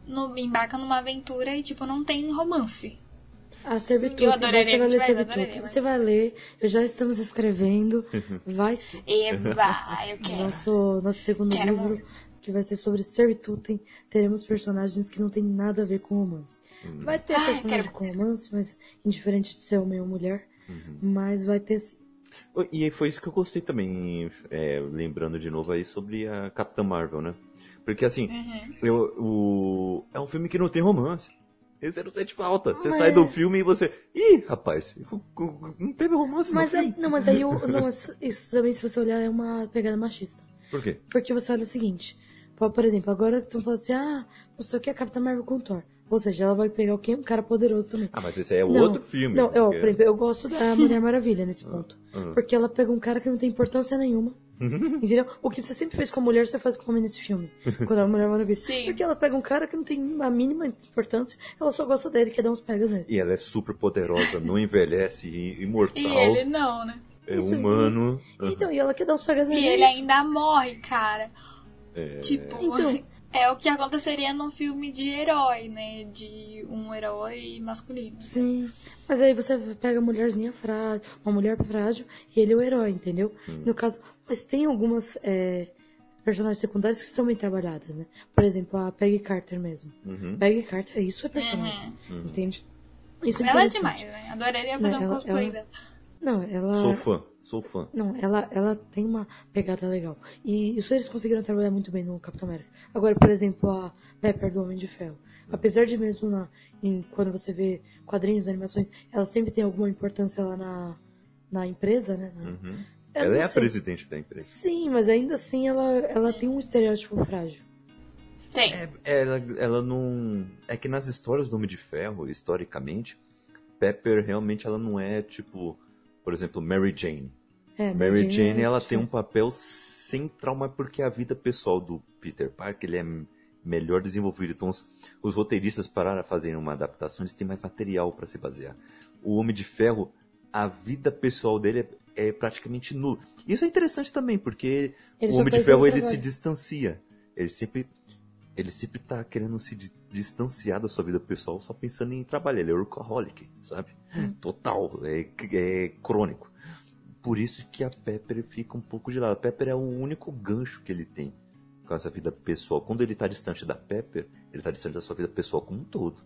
No, embarca numa aventura e, tipo, não tem romance. A Servitude, Eu você adoraria vai que ler Servitude. adoraria, mas- Você vai ler, eu já estamos escrevendo. Vai. Eba, eu quero. Nosso, nosso segundo Quero livro, muito. que vai ser sobre Servitude, teremos personagens que não tem nada a ver com romance. Vai ter Ai, personagem quero com romance, mas indiferente de ser homem ou mulher. Mas vai ter sim. E aí foi isso que eu gostei também, é, lembrando de novo aí sobre a Capitã Marvel, né? Porque assim, Uhum. eu- o, é um filme que não tem romance. Esse não sente falta. Você Mas- sai do filme e você. Ih, rapaz, não teve romance Mas no aí, filme. não, mas aí o- não, isso também, se você olhar, é uma pegada machista. Por quê? Porque você olha o seguinte, por por exemplo, agora estão falando assim, ah, não sei o que a Capitã Marvel com Thor. Ou seja, ela vai pegar o quê? Um cara poderoso também. Ah, mas esse aí é Não, outro filme. Não, eu, porque- exemplo, eu gosto da Mulher Maravilha nesse ponto. ah. Porque ela pega um cara que não tem importância nenhuma. Entendeu? O que você sempre fez com a mulher, você faz com o homem nesse filme. Quando a Mulher Maravilha. Sim. Porque ela pega um cara que não tem a mínima importância, ela só gosta dele, quer dar uns pegas nele. E ela é super poderosa, não envelhece, i- imortal, E ele não, né? é Isso- humano. Então, e ela quer dar uns pegas nele. E é ele isso. ainda morre, cara. É. Tipo, Então. É o que aconteceria num filme de herói, né? De um herói masculino. Sim. Mas aí você pega a mulherzinha frágil, uma mulher frágil, e ele é o herói, entendeu? No caso, mas tem algumas é, personagens secundárias que são bem trabalhadas, né? Por exemplo, a Peggy Carter mesmo. Uhum. Peggy Carter, isso é personagem, Uhum. entende? Isso é Ela é demais, né? Adoraria fazer Não, um ela- cosplay ela- dela. Não, ela... Sou fã, sou fã. Não, ela, ela tem uma pegada legal. E isso eles conseguiram trabalhar muito bem no Capitão América. Agora, por exemplo, a Pepper do Homem de Ferro. Apesar de mesmo na, em- quando você vê quadrinhos, animações, ela sempre tem alguma importância lá na, na empresa, né? Na- Uhum. Ela é a sei. presidente da empresa. Sim, mas ainda assim ela, ela tem um estereótipo frágil. Tem. É, ela, ela não. É que nas histórias do Homem de Ferro, historicamente, Pepper realmente ela não é tipo, por exemplo, Mary Jane. É, Mary Jane é ela diferente. tem um papel central, mas porque a vida pessoal do Peter Parker ele é melhor desenvolvido. Então os, os roteiristas pararam a fazer uma adaptação, eles têm mais material para se basear. O Homem de Ferro, a vida pessoal dele é, é praticamente nula. Isso é interessante também, porque Ele o Homem de Ferro ele trabalho. se distancia. Ele sempre ele sempre tá querendo se distanciar da sua vida pessoal só pensando em trabalho. Ele é workaholic, sabe? Hum. Total, é, é crônico. Por isso que a Pepper fica um pouco de lado. A Pepper é o único gancho que ele tem com essa vida pessoal. Quando ele tá distante da Pepper, ele tá distante da sua vida pessoal como um todo.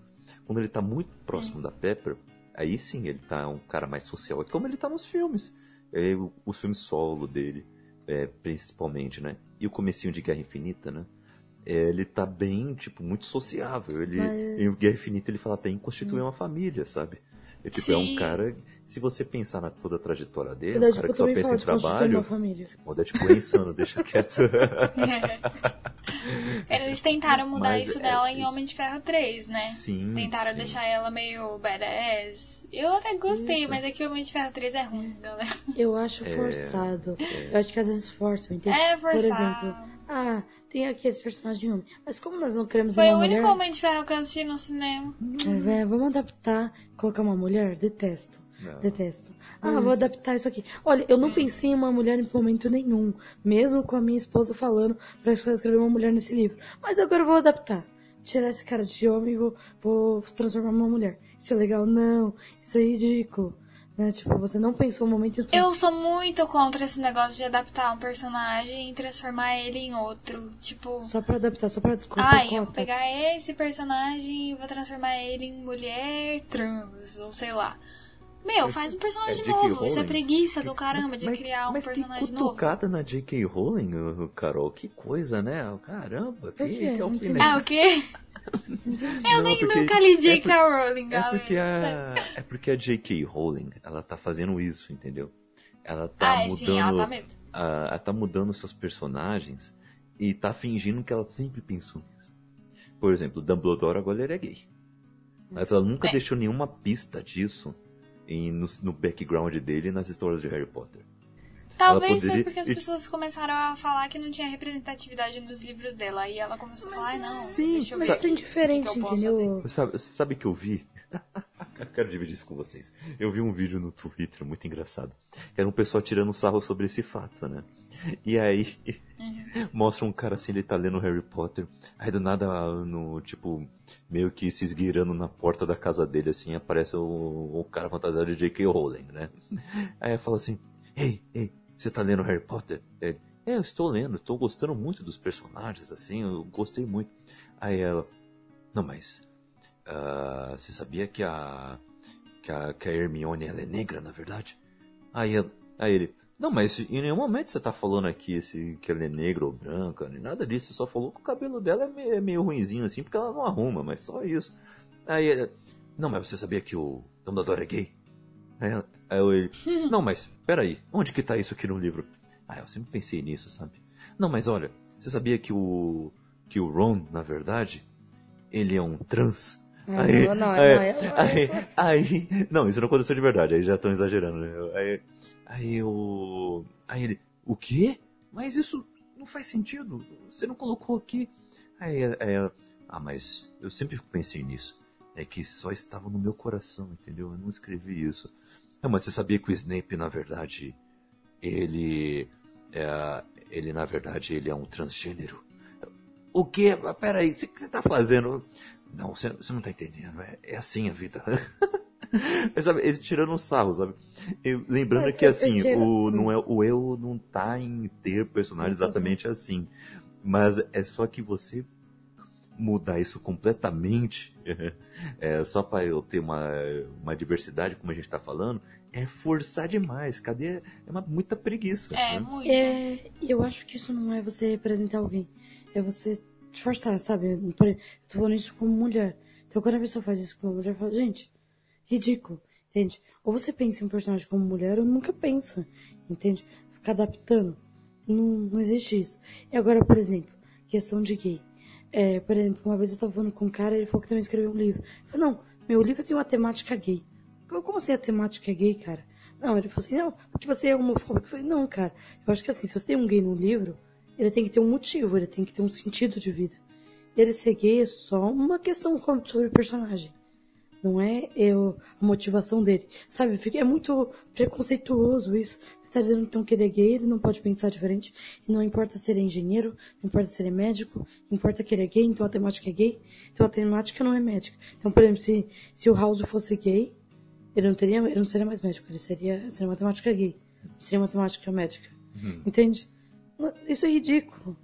Quando ele tá muito próximo da Pepper, aí sim ele tá um cara mais social, como ele tá nos filmes. É, os filmes solo dele, é, principalmente, né? E o comecinho de Guerra Infinita, né? É, ele tá bem, tipo, muito sociável. Ele, Mas- Em Guerra Infinita ele fala até em constituir uma família, sabe? É, tipo, é um Sim. cara, se você pensar na toda a trajetória dele, é um cara que só pensa em trabalho. uma família. O Deadpool é insano, deixa quieto. Eles tentaram mudar Mas isso é dela em. Homem de Ferro 3, né? Sim. Tentaram sim. deixar ela meio badass. Eu até gostei, Isso. mas é que o Homem de Ferro 3 é ruim, galera. Eu acho É, forçado. Eu acho que às vezes forçam, entende? É Por forçado. exemplo, ah, tem aqui esse personagem homem. Mas como nós não queremos Foi uma o único mulher, Homem de Ferro que eu assisti no cinema. é, vamos adaptar, colocar uma mulher? Detesto. Não. Detesto. Ah, vou adaptar isso aqui. Olha, eu não pensei em uma mulher em momento nenhum. Mesmo com a minha esposa falando pra escrever uma mulher nesse livro. Mas agora eu vou adaptar. Tirar esse cara de homem e vou, vou transformar numa mulher. Isso é legal? Não. Isso é ridículo. Né? Tipo, você não pensou um momento em tudo. Eu sou muito contra esse negócio de adaptar um personagem e transformar ele em outro. Tipo, Só pra adaptar, só pra ai, eu vou pegar esse personagem e vou transformar ele em mulher trans, ou sei lá. Meu, faz um personagem é novo. Isso é Rowling? preguiça do caramba de Mas- criar um mas personagem que novo. cutucada na J.K. Rowling, Carol. Que coisa, né? Caramba, que, Por quê? que Não alfinete. entendi. Ah, o quê? Eu Não, nem porque- nunca li é J.K. por- Rowling, É galera. porque, a, é porque a J.K. Rowling, ela tá fazendo isso, entendeu? Ela tá Ah, é, mudando... sim, ela tá mesmo. a- ela tá mudando seus personagens e tá fingindo que ela sempre pensou nisso. Por exemplo, Dumbledore agora ele é gay. Mas ela nunca É. deixou nenhuma pista disso em- no, no background dele nas histórias de Harry Potter. Talvez poderia- foi porque as e- pessoas começaram a falar que não tinha representatividade nos livros dela. Aí ela começou a falar, ai não, Sim, deixa eu Mas ver. isso é indiferente, o que que eu posso entendeu? Sabe, sabe que eu vi? Eu quero dividir isso com vocês. Eu vi um vídeo no Twitter muito engraçado. Era um pessoal tirando sarro sobre esse fato, né? E aí mostra um cara assim, ele tá lendo Harry Potter. Aí do nada, no tipo, meio que se esgueirando na porta da casa dele, assim, aparece o, o cara fantasiado de J.K. Rowling, né? Aí fala assim: Ei, ei, você tá lendo Harry Potter? Ele, é, eu estou lendo, estou gostando muito dos personagens, assim, eu gostei muito. Aí ela, não, mas ah, você sabia que a, que a que a Hermione ela é negra, na verdade? Aí, ela- aí ele, não, mas em nenhum momento você tá falando aqui esse, que ela é negra ou branca, nem nada disso. Você só falou que o cabelo dela é meio, é meio ruinzinho assim, porque ela não arruma, mas só isso. Aí ele, não, mas você sabia que o Dumbledore é gay? Aí, ela- aí eu, ele, não, mas peraí, onde que tá isso aqui no livro? Ah, eu sempre pensei nisso, sabe? Não, mas olha, você sabia que o que o Ron, na verdade, ele é um trans? Aí, não, não, aí, não, aí, forçado. aí- não, isso não aconteceu de verdade, aí já estão exagerando, né? Aí, aí o, aí ele, o quê? Mas isso não faz sentido, você não colocou aqui. Aí, aí ela, ah, mas eu sempre pensei nisso, é que só estava no meu coração, entendeu? Eu não escrevi isso. Não, mas você sabia que o Snape, na verdade, ele, é, ele na verdade, ele é um transgênero? O quê? Peraí, o que você tá fazendo? Não, você, você não tá entendendo. É, é assim a vida. Mas, sabe, eles tirando um sarro, sabe? Eu- lembrando Mas que eu- assim, eu tiro- o, não é, o eu não tá em ter personagem exatamente assim. Mas é só que você mudar isso completamente, é, só para eu ter uma, uma diversidade, como a gente tá falando, é forçar demais. Cadê? É uma, muita preguiça. É, né? muito. É, eu acho que isso não é você representar alguém. É você te forçar, sabe? Eu tô falando isso como mulher. Então quando a pessoa faz isso com uma mulher, eu falo, gente, ridículo, entende? Ou você pensa em um personagem como mulher ou nunca pensa, entende? Ficar adaptando. Não, não existe isso. E agora, por exemplo, questão de gay. É, por exemplo, uma vez eu tava falando com um cara, ele falou que também escreveu um livro. Eu falei, não, meu livro tem uma temática gay. Eu, Como assim a temática é gay, cara? Não, ele falou assim, não, porque você é homofóbico. Eu falei, não, cara, eu acho que assim, se você tem um gay no livro, ele tem que ter um motivo, ele tem que ter um sentido de vida. Ele ser gay é só uma questão sobre o personagem. Não é eu, a motivação dele. Sabe, é muito preconceituoso isso. Você tá dizendo então que ele é gay, ele não pode pensar diferente. E não importa se ele é engenheiro, não importa se ele é médico, não importa que ele é gay, então a temática é gay. Então a temática não é médica. Então, por exemplo, se, se o House fosse gay, ele não teria, ele não seria mais médico, ele seria, seria uma temática gay. Seria uma temática médica. Uhum. Entende? Não, Isso é ridículo.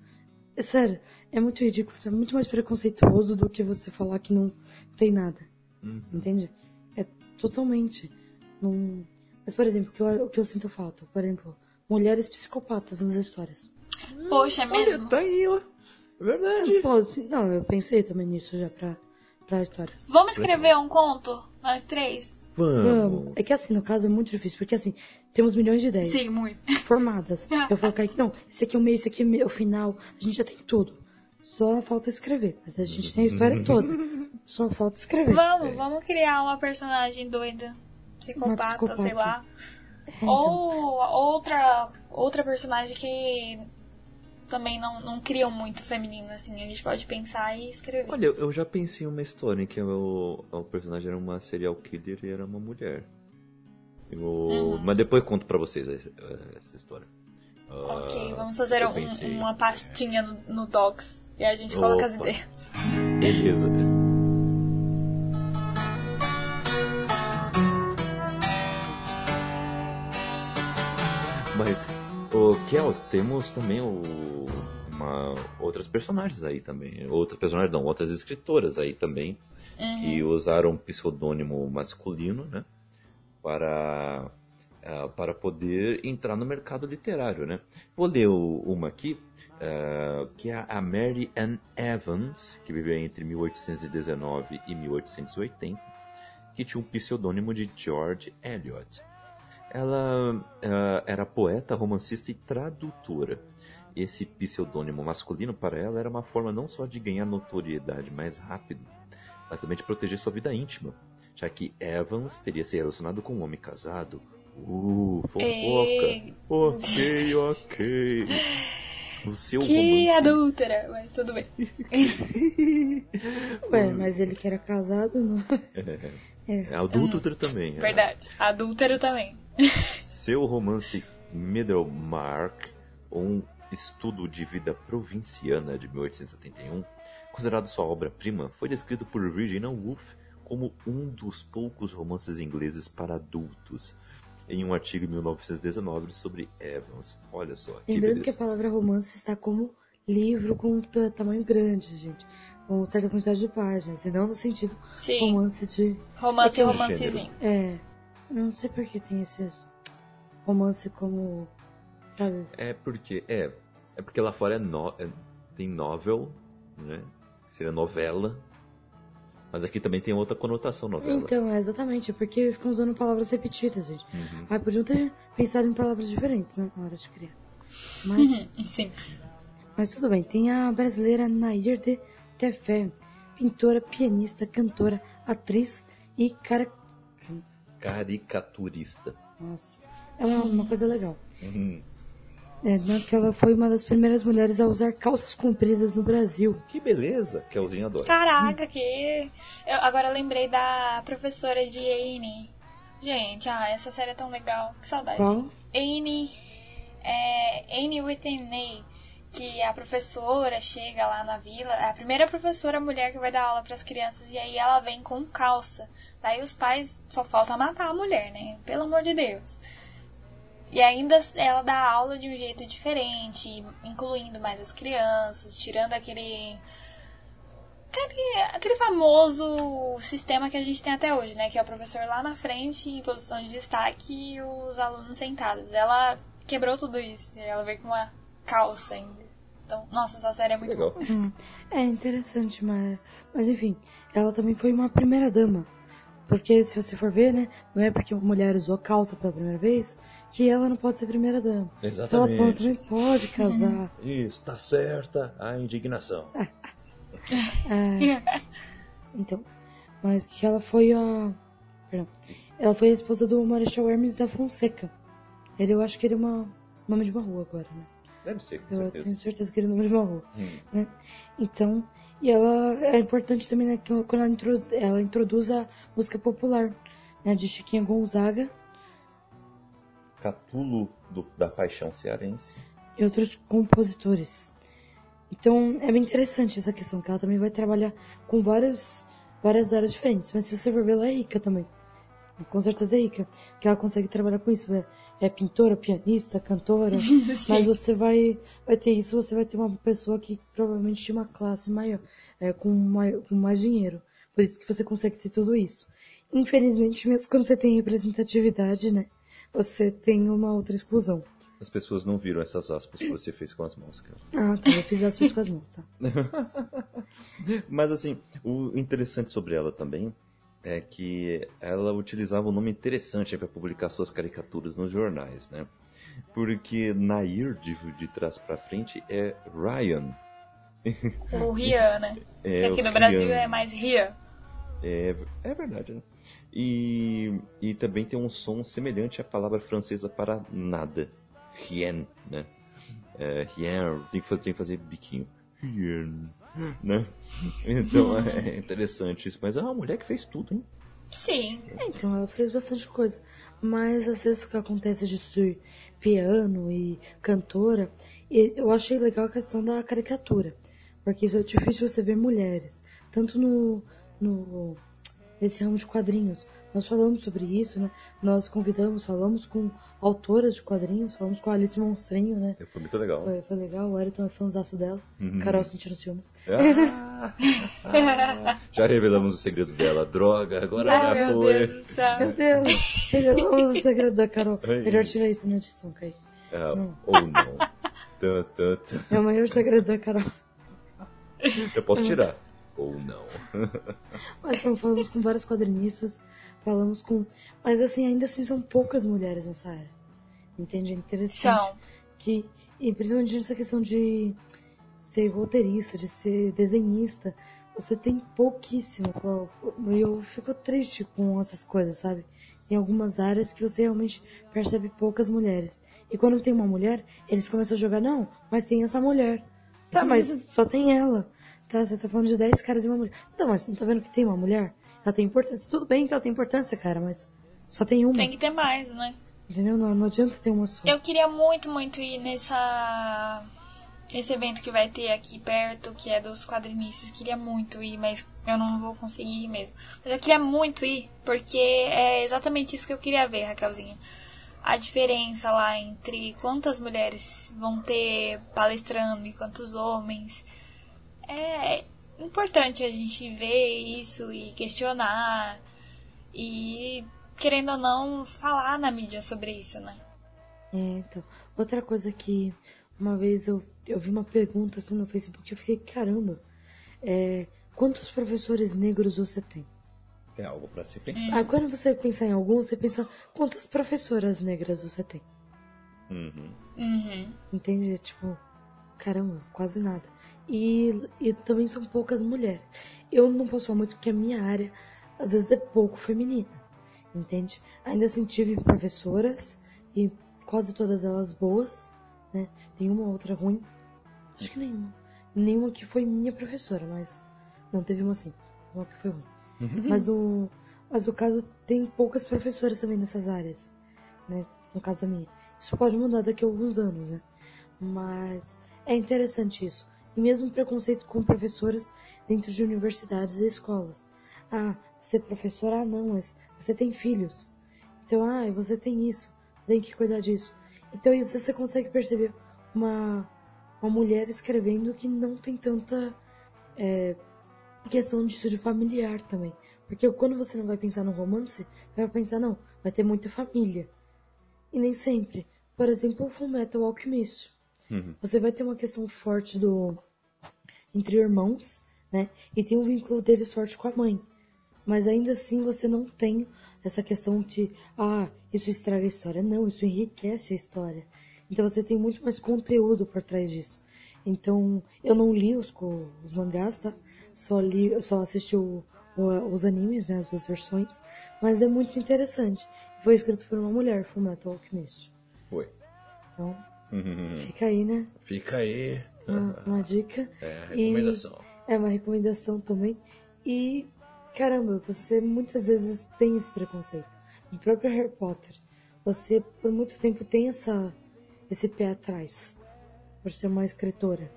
É sério, é muito ridículo. Isso é muito mais preconceituoso do que você falar que não tem nada. Uhum. Entende? É totalmente. Não... Mas, por exemplo, o que, eu, o que eu sinto falta, por exemplo, mulheres psicopatas nas histórias. Poxa, é mesmo? Olha, tá aí, ó. É verdade. Sim, não, eu pensei também nisso já pra, pra histórias. Vamos escrever um conto? Nós três? Vamos. Vamos. É que assim, no caso é muito difícil, porque assim, temos milhões de ideias Sim, muito. formadas. Eu falo, Kaique, não, esse aqui é o meio, esse aqui é o final, a gente já tem tudo. Só falta escrever, mas a gente tem a história toda. Só falta escrever. Vamos, vamos criar uma personagem doida. Psicopata, psicopata. sei lá. É, então. Ou outra, outra personagem que também não, não criam muito feminino, assim. A gente pode pensar e escrever. Olha, eu já pensei em uma história em que o, o personagem era uma serial killer e era uma mulher. Eu- Uhum. Mas depois eu conto pra vocês essa, essa história. ok, Ah, vamos fazer um- pensei. uma pastinha no, no Docs. E a gente coloca as Opa. ideias. Beleza. Mas, Kel, temos também o, uma, outras personagens aí também. Outras personagens não, outras escritoras aí também. Que usaram um pseudônimo masculino, né? Para, ah, para poder entrar no mercado literário, né? Vou ler o- uma aqui, ah, que é a Mary Ann Evans, que viveu entre 1819 e 1880, que tinha um pseudônimo de George Eliot. Ela ah, era poeta, romancista e tradutora. Esse pseudônimo masculino para ela era uma forma não só de ganhar notoriedade mais rápido, mas também de proteger sua vida íntima, já que Evans teria se relacionado com um homem casado. Uh, fofoca. Ei. Ok, ok. O seu Que romance. adúltera, mas tudo bem. Ué, mas ele que era casado, não. É adulto também. é. Verdade. Adúltero também. Seu romance Middlemark, um estudo de vida provinciana de 1871, considerado sua obra-prima, foi descrito por Virginia Woolf como um dos poucos romances ingleses para adultos, em um artigo em 1919 sobre Evans. Olha só, que Lembrando que a beleza. palavra romance está como livro com ta- tamanho grande, gente. Com certa quantidade de páginas, e não no sentido Sim. romance de. Romance, É romancezinho. É. Não sei por que tem esses romance como. Sabe? É porque é, é porque lá fora é no- é- tem novel, né? Seria novela. Mas aqui também tem outra conotação novela. Então, é exatamente, é porque ficam usando palavras repetidas, gente. Uhum. Ah, podiam ter pensado em palavras diferentes, né? Na hora de criar. Mas, Sim. mas tudo bem. Tem a brasileira Nair de Tefé, pintora, pianista, cantora, atriz e cara. Caricaturista. Nossa, é uma, uma coisa legal. Uhum. É, né, que ela foi uma das primeiras mulheres a usar calças compridas no Brasil. Que beleza, Kelzinho adora. Caraca, que. Eu agora lembrei da professora de Anne. Gente, ah, essa série é tão legal. Que saudade. Qual? Anne. É, Within que a professora chega lá na vila, é a primeira professora mulher que vai dar aula para as crianças e aí ela vem com calça. Daí os pais só falta matar a mulher, né? Pelo amor de Deus. E ainda ela dá aula de um jeito diferente, incluindo mais as crianças, tirando aquele aquele, aquele famoso sistema que a gente tem até hoje, né? Que é o professor lá na frente, em posição de destaque, e os alunos sentados. Ela quebrou tudo isso. Ela veio com uma calça ainda. Então, nossa, essa série é muito Legal. boa. Hum, é interessante, mas, mas enfim, ela também foi uma primeira dama. Porque se você for ver, né, não é porque uma mulher usou calça pela primeira vez que ela não pode ser primeira dama. Então ela também pode casar. Isso, tá certa a indignação. É, então, mas que ela foi a. Perdão. Ela foi a esposa do Marechal Hermes da Fonseca. Ele, eu acho que ele é uma, nome de uma rua agora, né? Deve ser, com eu tenho certeza. que ele de uma rua. Hum. né? Então, e ela é importante também né, que quando ela, intro- ela introduz a música popular, né, de Chiquinha Gonzaga Catulo do- da paixão cearense. e outros compositores. Então, é bem interessante essa questão, que ela também vai trabalhar com várias, várias áreas diferentes. Mas se você for ver, ela é rica também. Com certeza é rica. Que ela consegue trabalhar com isso. É, é pintora, pianista, cantora. Mas você vai, vai ter isso, você vai ter uma pessoa que provavelmente tinha uma classe maior, é, com, mai- com mais dinheiro. Por isso que você consegue ter tudo isso. infelizmente, mesmo quando você tem representatividade, né? Você tem uma outra exclusão. As pessoas não viram essas aspas que você fez com as mãos, cara. Ah, tá. Eu fiz as coisas com as mãos, tá? Mas assim, o interessante sobre ela também é que ela utilizava um nome interessante para publicar suas caricaturas nos jornais, né? Porque Nair, de, de trás para frente, é Ryan. O Rian, né? É, que aqui no Brasil Rian. é mais Rian. É, é verdade, né? E, e também tem um som semelhante à palavra francesa para nada. Rien, né? É, rien, tem que, fazer, tem que fazer biquinho. Rien, né? Então é interessante isso. Mas é uma mulher que fez tudo, hein? Sim. É, então ela fez bastante coisa. Mas às vezes o que acontece de ser piano e cantora, e eu achei legal a questão da caricatura. Porque isso é difícil você ver mulheres. Tanto no, no nesse ramo de quadrinhos. Nós falamos sobre isso, né? Nós convidamos, falamos com autoras de quadrinhos, falamos com a Alice Monstrinho, né? Foi muito legal. Foi, foi legal, o Ayrton é fãzaço dela. Uhum. Carol sentindo os filmes. Ah! já revelamos o segredo dela. Droga, agora Ai, já meu foi. Deus do céu. Meu Deus! Revelamos o segredo da Carol. Ai. Melhor tirar isso na edição, Kai. Ah, Não. ou não. Tã. É o maior segredo da Carol. Eu posso tirar. Ou não. Mas então, falamos com vários quadrinistas, falamos com. Mas assim, ainda assim são poucas mulheres nessa área. Entende? É interessante. São. Que, e principalmente nessa questão de ser roteirista, de ser desenhista, você tem pouquíssimo. E eu fico triste com essas coisas, sabe? Tem algumas áreas que você realmente percebe poucas mulheres. E quando tem uma mulher, eles começam a jogar, não, mas tem essa mulher. Tá, mas só tem ela. Tá, você tá falando de 10 caras e uma mulher. Então, mas não tá vendo que tem uma mulher? Ela tem importância. Tudo bem que ela tem importância, cara, mas só tem uma. Tem que ter mais, né? Entendeu? Não, não adianta ter uma só. Eu queria muito, muito ir nessa. Nesse evento que vai ter aqui perto, que é dos quadrinistas. Queria muito ir, mas eu não vou conseguir ir mesmo. Mas eu queria muito ir, porque é exatamente isso que eu queria ver, Raquelzinha. A diferença lá entre quantas mulheres vão ter palestrando e quantos homens. É importante a gente ver isso e questionar. E, querendo ou não, falar na mídia sobre isso, né? É, então. Outra coisa que uma vez eu, eu vi uma pergunta assim no Facebook, eu fiquei, caramba, é, quantos professores negros você tem? É algo pra se pensar. Aí quando você pensar em algum, você pensa, quantas professoras negras você tem? Uhum. Uhum. Entende? É Tipo, caramba, quase nada. E, e também são poucas mulheres. Eu não posso falar muito porque a minha área, às vezes, é pouco feminina. Entende? Ainda assim, tive professoras e quase todas elas boas, né? Tem uma outra ruim. Acho que nenhuma. Nenhuma que foi minha professora, mas não teve uma assim. Uma que foi ruim. Mas no, mas no caso, tem poucas professoras também nessas áreas, né? No caso da minha. Isso pode mudar daqui a alguns anos, né? Mas é interessante isso. E mesmo preconceito com professoras dentro de universidades e escolas. Ah, você é professora? Ah, não, mas você tem filhos. Então, ah, você tem isso. Você tem que cuidar disso. Então, isso você consegue perceber uma, uma mulher escrevendo que não tem tanta é, questão disso de familiar também. Porque quando você não vai pensar no romance, vai pensar, não, vai ter muita família. E nem sempre. Por exemplo, o Fullmetal Alchemist. Uhum. Você vai ter uma questão forte do entre irmãos, né? E tem um vínculo deles forte com a mãe. Mas ainda assim você não tem essa questão de, ah, isso estraga a história. Não, isso enriquece a história. Então você tem muito mais conteúdo por trás disso. Então, eu não li os, os mangás, tá? Só li, só assisti o- o- os animes, né? As duas versões. Mas é muito interessante. Foi escrito por uma mulher, Fullmetal Alchemist. Foi. Então, Uhum. fica aí, né? Fica aí. Uma, uma dica. É a E- recomendação. É uma recomendação também. E, caramba, você muitas vezes tem esse preconceito. No próprio Harry Potter, você por muito tempo tem essa, esse pé atrás. Por ser uma escritora.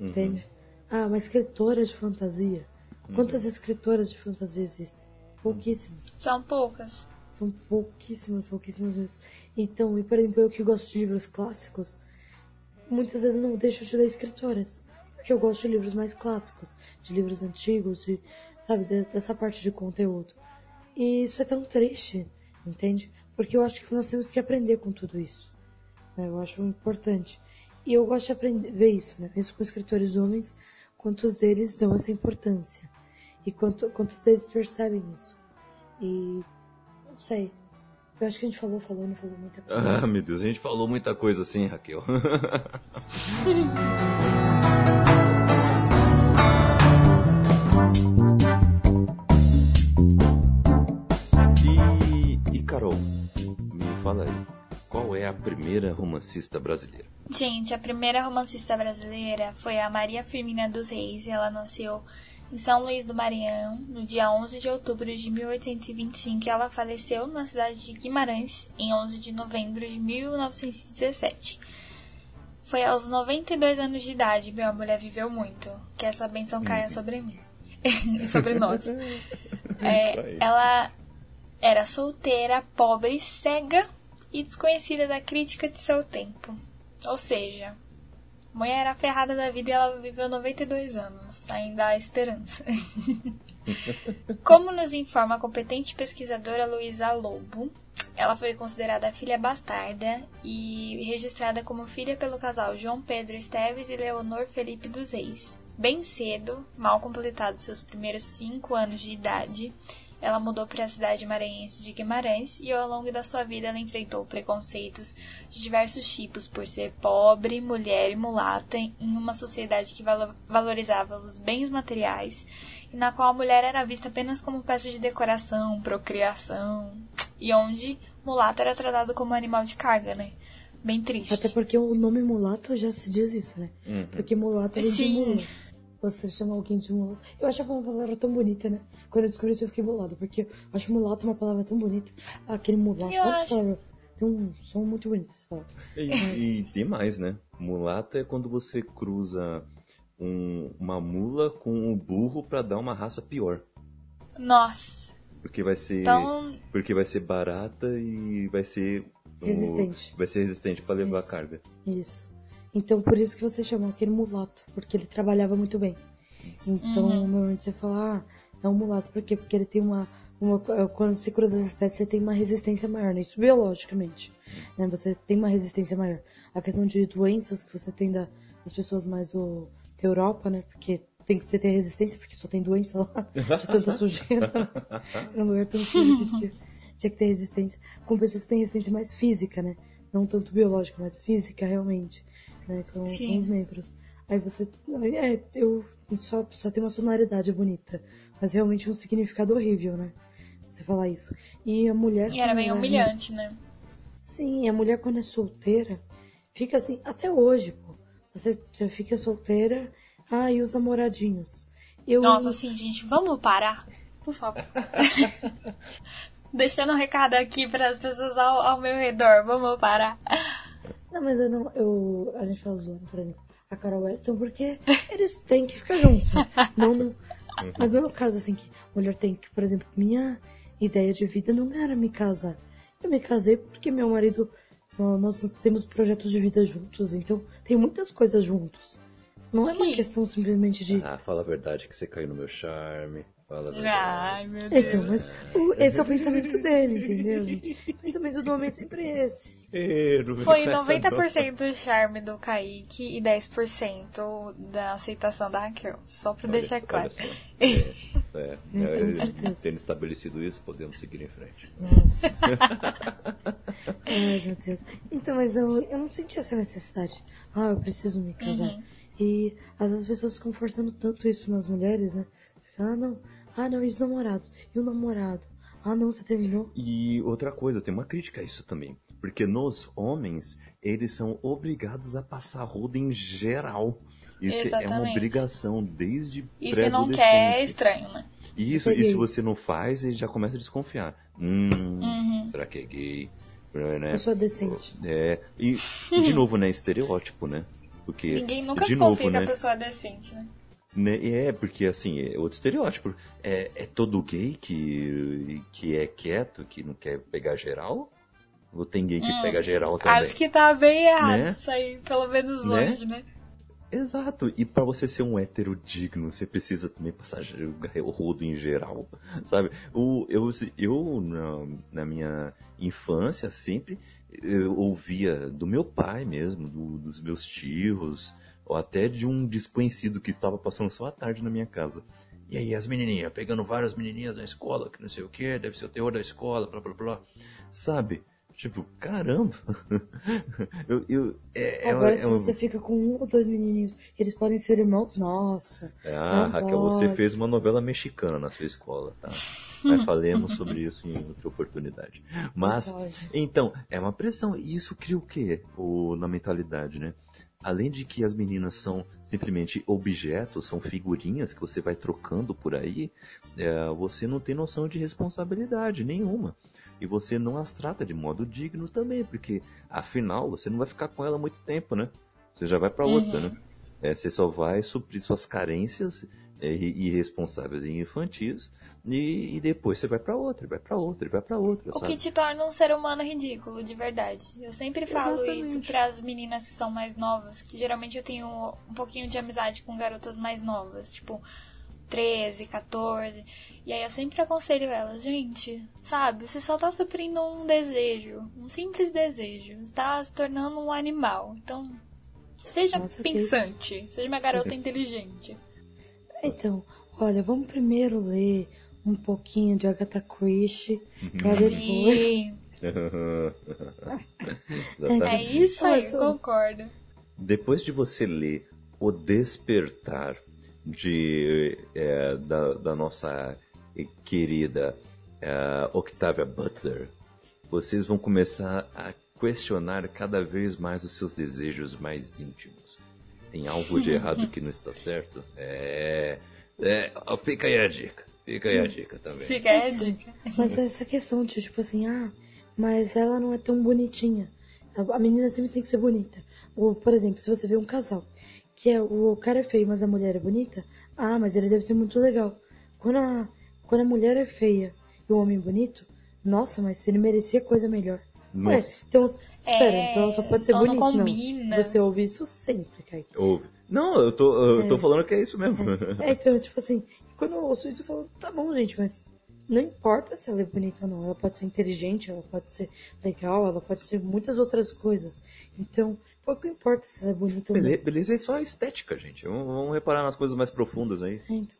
Uhum. Entende? Ah, uma escritora de fantasia. Quantas escritoras de fantasia existem? Pouquíssimas. São poucas. São pouquíssimas, pouquíssimas vezes. Então, e por exemplo, eu que gosto de livros clássicos, muitas vezes não deixo de ler escritoras. Porque eu gosto de livros mais clássicos, de livros antigos, de, sabe, de- dessa parte de conteúdo. E isso é tão triste, entende? Porque eu acho que nós temos que aprender com tudo isso. né? Eu acho importante. E eu gosto de aprender, ver isso, né? Mesmo com escritores homens, quantos deles dão essa importância. E quanto, quantos deles percebem isso. E. Não sei. Eu acho que a gente falou, falou, não falou muita coisa. Ah, meu Deus, a gente falou muita coisa assim, Raquel. e, e Carol, me fala aí, qual é a primeira romancista brasileira? Gente, a primeira romancista brasileira foi a Maria Firmina dos Reis. Ela nasceu em São Luís do Maranhão no dia 11 de outubro de 1825 e ela faleceu na cidade de Guimarães em 11 de novembro de 1917. Foi aos 92 anos de idade, minha mulher viveu muito. Que essa benção caia sobre mim e sobre nós. É, ela era solteira, pobre, cega e desconhecida da crítica de seu tempo. Ou seja, mulher era ferrada da vida e ela viveu 92 anos. Ainda há esperança. Como nos informa a competente pesquisadora Luísa Lobo, ela foi considerada filha bastarda e registrada como filha pelo casal João Pedro Esteves e Leonor Felipe dos Reis. Bem cedo, mal completados seus primeiros cinco anos de idade, ela mudou para a cidade maranhense de Guimarães e ao longo da sua vida ela enfrentou preconceitos de diversos tipos por ser pobre, mulher e mulata em uma sociedade que valo- valorizava os bens materiais e na qual a mulher era vista apenas como peça de decoração, procriação e onde mulata era tratado como animal de carga, né? Bem triste. Até porque o nome mulato já se diz isso, né? Uhum. Porque mulato vem de Sim. mula. Você chama alguém de mulato. Eu achava uma palavra tão bonita, né? Quando eu descobri isso, eu fiquei bolada. Porque eu acho mulato uma palavra tão bonita. Aquele mulato, Eu acho- palavra. Tem um som muito bonito essa palavra. E, e tem mais, né? Mulata é quando você cruza um- uma mula com um burro pra dar uma raça pior. Nossa. Porque vai ser. Então, Porque vai ser barata e vai ser. o- Resistente. vai ser resistente pra levar Isso. carga. Isso. Então, por isso que você chamou aquele mulato. Porque ele trabalhava muito bem. Então, Uhum. normalmente você fala, ah, é um mulato. Por quê? Porque ele tem uma... uma quando você cruza as espécies, você tem uma resistência maior, né? Isso biologicamente. Né? Você tem uma resistência maior. A questão de doenças que você tem da, das pessoas mais do, da Europa, né? Porque tem que você ter resistência, porque só tem doença lá de tanta sujeira. Era um lugar tão sujo que tinha, tinha que ter resistência. Com pessoas que têm resistência mais física, né? Não tanto biológica, mas física realmente. Né? São, os negros. Aí você. É, eu só, só tem uma sonoridade bonita. Mas realmente um significado horrível, né? Você falar isso. E a mulher. e era bem ela é- humilhante, né? Sim, a mulher quando é solteira, fica assim, até hoje, pô. Você fica solteira, ah, e os namoradinhos. Eu, Nossa, assim, gente, vamos parar? Por favor. Deixando um recado aqui para as pessoas ao, ao meu redor. Vamos parar. Não, mas eu não. Eu, a gente fala zoando, por exemplo, a Carol Elton, porque eles têm que ficar juntos. Mas não, não, mas não é o caso assim que mulher tem que, por exemplo, minha ideia de vida não era me casar. Eu me casei porque meu marido. nó- Nós temos projetos de vida juntos, então tem muitas coisas juntos. Não é uma Sim. questão simplesmente de. Ah, fala a verdade que você caiu no meu charme. Ai, meu Deus. Então, mas o- esse é o pensamento dele, entendeu, gente? O pensamento do homem é sempre esse. Vem Foi com essa 90% do charme do Kaique e 10% da aceitação da Raquel. Só pra Olha- deixar claro. É, é, é, certeza. tendo estabelecido isso, podemos seguir em frente. Nossa. Ai, meu Deus. Então, mas eu, eu não senti essa necessidade. Ah, eu preciso me casar. Uhum. E às vezes as pessoas ficam forçando tanto isso nas mulheres, né? Ah, não. Ah, não, e os namorados? E o namorado? Ah, não, você terminou? E outra coisa, tem uma crítica a isso também. Porque nos homens, eles são obrigados a passar roda em geral. Isso é uma Exatamente. obrigação desde E se não quer, é estranho, né? Isso, Isso é e se você não faz, ele já começa a desconfiar. Hum, Uhum. será que é gay? Né? Pessoa decente. É, e, e de novo, né, estereótipo, né? Porque, Ninguém nunca de desconfia novo, que a né? pessoa é decente, né? Né, É, porque assim, é outro estereótipo. É, é todo gay que, que é quieto, que não quer pegar geral? Ou tem gay que pega geral também? Hum, Acho que tá bem errado Né? isso aí, pelo menos Né? hoje, né? Exato, e para você ser um hétero digno, você precisa também passar o rodo em geral, sabe? O, eu eu na, na minha infância sempre eu ouvia do meu pai mesmo, do, dos meus tios, ou até de um desconhecido que estava passando só a tarde na minha casa. E aí as menininhas, pegando várias menininhas na escola, que não sei o que, deve ser o terror da escola, blá blá blá. Sabe? Tipo, caramba. eu, eu, é, é Agora, é, se é você fica com um ou dois menininhos, eles podem ser irmãos, nossa. Ah, Raquel, você pode. fez uma novela mexicana na sua escola, tá? Mas falemos sobre isso em outra oportunidade. Mas, então, é uma pressão. E isso cria o quê? O, na mentalidade, né? Além de que as meninas são simplesmente objetos, são figurinhas que você vai trocando por aí, é, você não tem noção de responsabilidade nenhuma. E você não as trata de modo digno também, porque afinal você não vai ficar com ela muito tempo, né? Você já vai pra outra, Uhum. né? É, você só vai suprir suas carências irresponsáveis e infantis e, e depois você vai pra outra, vai pra outra, vai pra outra, O sabe? que te torna um ser humano ridículo, de verdade. Eu sempre falo Exatamente. isso pras meninas que são mais novas, que geralmente eu tenho um pouquinho de amizade com garotas mais novas, tipo 13, 14. E aí eu sempre aconselho elas, gente, sabe, você só tá suprindo um desejo, um simples desejo. Você tá se tornando um animal. Então, seja Nossa, que pensante, seja uma garota inteligente. Então, olha, vamos primeiro ler um pouquinho de Agatha Christie, Uhum. pra depois... Sim, é Exatamente. isso aí, ô, concordo. Depois de você ler O Despertar de, é, da, da nossa querida é, Octavia Butler, vocês vão começar a questionar cada vez mais os seus desejos mais íntimos. Tem algo de errado que não está certo? É, é, fica aí a dica. Fica aí a dica também. Fica aí a dica. Mas essa questão de, tipo assim, ah, mas ela não é tão bonitinha. A a menina sempre tem que ser bonita. Ou, por exemplo, se você vê um casal, que é o cara é feio, mas a mulher é bonita, ah, mas ele deve ser muito legal. Quando a, quando a mulher é feia e o homem é bonito, nossa, mas ele merecia coisa melhor. Nossa. então, espera, É, então ela só pode ser então não bonita. combina. Você ouve isso sempre, Kaique. Ouve. Não, eu tô, eu tô É. falando que é isso mesmo. É, então, tipo assim, quando eu ouço isso, eu falo, tá bom, gente, mas não importa se ela é bonita ou não. Ela pode ser inteligente, ela pode ser legal, ela pode ser muitas outras coisas. Então, pouco importa se ela é bonita ou não. Bele- Beleza é só a estética, gente. Vamos, vamos reparar nas coisas mais profundas aí. É, então.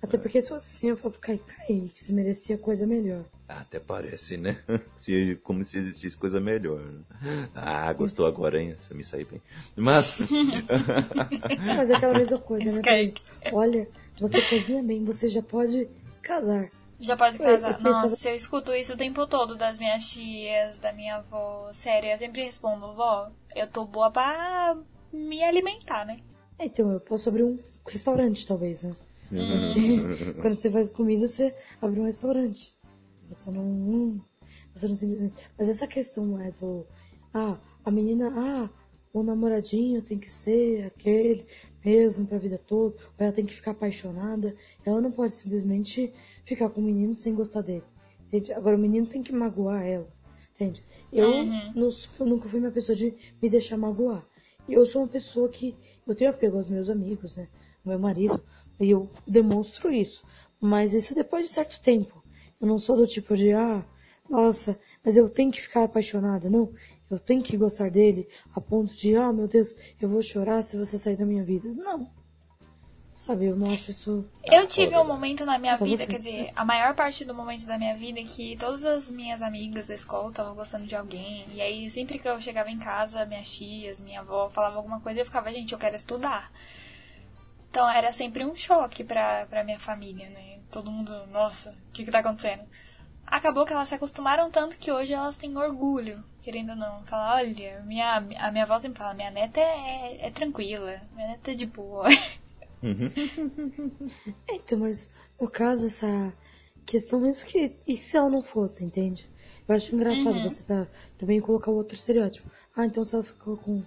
Até porque se fosse assim, eu falo pro Kaique, Kaique, você merecia coisa melhor. Ah, Até parece, né? Se, como se existisse coisa melhor. né? Ah, gostou agora, hein? Você me saiu bem. Mas. Mas é aquela mesma coisa, né? Kaique. Olha, você cozinha bem, você já pode casar. Já pode Eu- casar. eu pensava- Nossa, eu escuto isso o tempo todo das minhas tias, da minha avó. Sério, eu sempre respondo, vó, eu tô boa pra me alimentar, né? É, Então, eu posso abrir um restaurante, talvez, né? Porque quando você faz comida, você abre um restaurante. Você não. Você não simplesmente. Mas essa questão é do. Ah, a menina. Ah, o namoradinho tem que ser aquele mesmo pra vida toda. Ou ela tem que ficar apaixonada. Ela não pode simplesmente ficar com o menino sem gostar dele. Entende? Agora o menino tem que magoar ela. Entende? Eu, Uhum. não eu nunca fui uma pessoa de me deixar magoar. E eu sou uma pessoa que. Eu tenho apego aos meus amigos, né? Meu marido. E eu demonstro isso. Mas isso depois de certo tempo. Eu não sou do tipo de, ah, nossa, mas eu tenho que ficar apaixonada. Não. Eu tenho que gostar dele a ponto de, ah, meu Deus, eu vou chorar se você sair da minha vida. Não. Sabe, eu não acho isso. Eu tive um momento na minha Só vida, você. quer dizer, a maior parte do momento da minha vida que todas as minhas amigas da escola estavam gostando de alguém. E aí, sempre que eu chegava em casa, minhas tias, minha avó falava alguma coisa, eu ficava, gente, eu quero estudar. Então era sempre um choque pra, pra minha família, né? Todo mundo, nossa, o que que tá acontecendo? Acabou que elas se acostumaram tanto que hoje elas têm orgulho, querendo ou não. Falar, olha, minha, a minha avó sempre fala, minha neta é, é tranquila, minha neta é de boa. É, então, mas no caso, essa questão mesmo que. E se ela não fosse, entende? Eu acho engraçado Uhum. você também colocar o outro estereótipo. Ah, então se ela ficou com.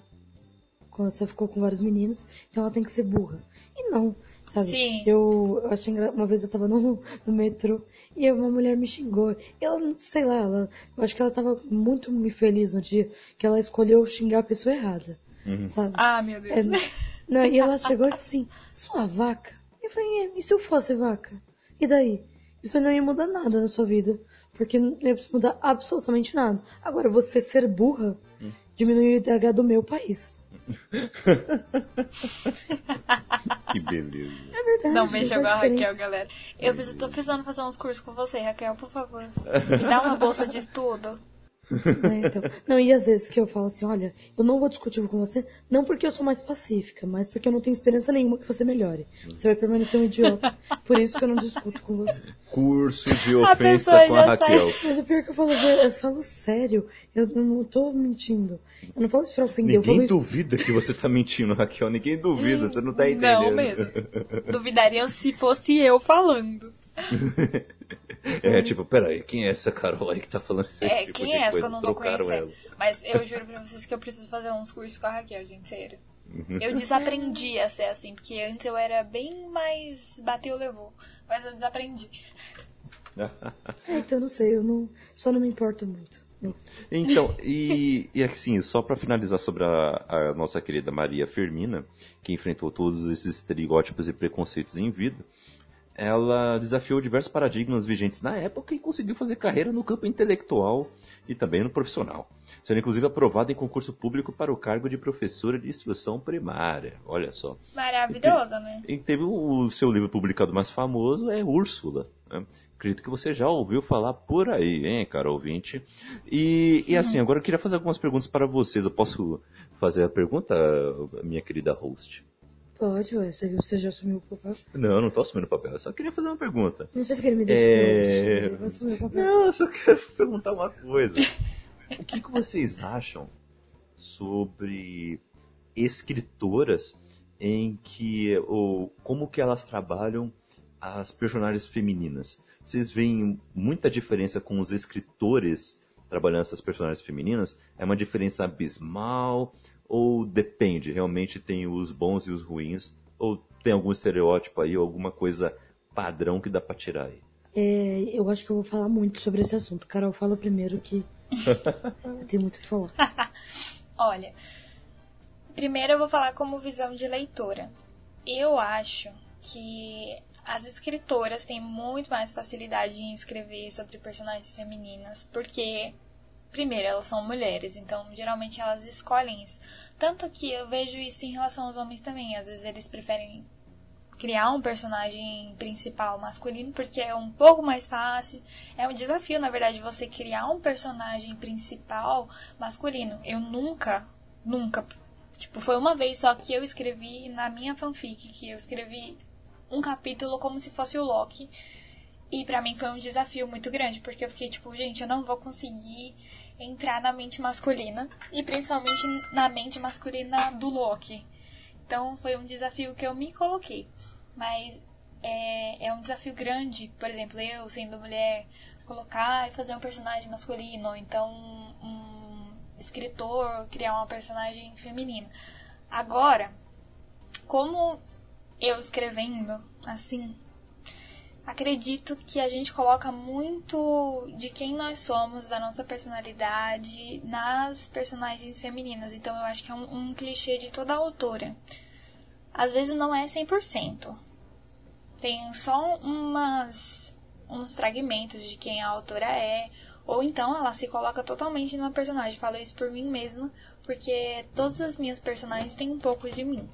com- Se ela ficou com vários meninos, então ela tem que ser burra. E não, sabe? Sim. Eu, eu achei engra... Uma vez eu tava no, no metrô e uma mulher me xingou. Ela, não sei lá, ela, eu acho que ela tava muito feliz no dia que ela escolheu xingar a pessoa errada. Uhum. Sabe? ah, meu Deus. É, Não, e ela chegou e falou assim, sua vaca? Eu falei, "É, e se eu fosse vaca? E daí? Isso não ia mudar nada na sua vida. Porque não ia mudar absolutamente nada. Agora, você ser burra diminui o IDH do meu país. Que beleza. É verdade. Não mexa com a Raquel, galera. Eu preciso, tô precisando fazer uns cursos com você, Raquel, por favor. Me dá uma bolsa de estudo. né, então. Não, e às vezes que eu falo assim, olha, eu não vou discutir com você, não porque eu sou mais pacífica, mas porque eu não tenho esperança nenhuma que você melhore. Você vai permanecer um idiota. Por isso que eu não discuto com você. Curso de A ofensa pessoa com a já sai- Raquel. Mas o pior é que eu falo, eu falo sério. Eu não tô mentindo. Eu não falo isso pra ofender, eu falo Ninguém isso. duvida que você tá mentindo, Raquel. Ninguém duvida, você não tá entendendo. Não mesmo. Duvidariam se fosse eu falando. É, tipo, peraí, quem é essa Carol aí que tá falando isso É, tipo quem é essa que eu não tô conhecendo? ela. Mas eu juro pra vocês que eu preciso fazer uns cursos com a Raquel, gente, sério. Uhum. Eu desaprendi a ser assim, porque antes eu era bem mais bateu, levou. Mas eu desaprendi. É, então não sei, eu não, só não me importo muito. Então, e, e assim, só pra finalizar sobre a, a nossa querida Maria Firmina, que enfrentou todos esses estereótipos e preconceitos em vida, ela desafiou diversos paradigmas vigentes na época e conseguiu fazer carreira no campo intelectual e também no profissional, sendo inclusive aprovada em concurso público para o cargo de professora de instrução primária. Olha só. Maravilhosa, né? E teve o, seu livro publicado mais famoso, é Úrsula. né? Acredito que você já ouviu falar por aí, hein, cara ouvinte. E, e assim, agora eu queria fazer algumas perguntas para vocês. Eu posso fazer a pergunta, minha querida host? Pode, ué, você, já assumiu o papel. Não, eu não tô assumindo o papel, eu só queria fazer uma pergunta. Não sei porque ele me deixa É. assumir o papel. Não, eu só quero perguntar uma coisa. O que, que vocês acham sobre escritoras em que, ou como que elas trabalham as personagens femininas? Vocês veem muita diferença com os escritores trabalhando essas personagens femininas? É uma diferença abismal? Ou depende? Realmente tem os bons e os ruins? Ou tem algum estereótipo aí, alguma coisa padrão que dá pra tirar aí? É, eu acho que eu vou falar muito sobre esse assunto. Carol, fala primeiro que eu tenho muito o que falar. Olha, primeiro eu vou falar como visão de leitora. Eu acho que as escritoras têm muito mais facilidade em escrever sobre personagens femininas, porque, primeiro, elas são mulheres, então geralmente elas escolhem isso. Tanto que eu vejo isso em relação aos homens também. Às vezes eles preferem criar um personagem principal masculino porque é um pouco mais fácil. É um desafio, na verdade, você criar um personagem principal masculino. Eu nunca, nunca, tipo, foi uma vez só que eu escrevi na minha fanfic que eu escrevi um capítulo como se fosse o Loki. E pra mim foi um desafio muito grande, porque eu fiquei tipo, gente, eu não vou conseguir entrar na mente masculina e principalmente na mente masculina do Loki. Então foi um desafio que eu me coloquei. Mas é, é um desafio grande, por exemplo, eu sendo mulher, colocar e fazer um personagem masculino, ou então um escritor criar uma personagem feminina. Agora, como eu escrevendo assim, acredito que a gente coloca muito de quem nós somos, da nossa personalidade, nas personagens femininas. Então eu acho que é um, um clichê de toda autora. Às vezes não é 100%. Tem só umas, uns fragmentos de quem a autora é. Ou então ela se coloca totalmente numa personagem. Falo isso por mim mesma, porque todas as minhas personagens têm um pouco de mim.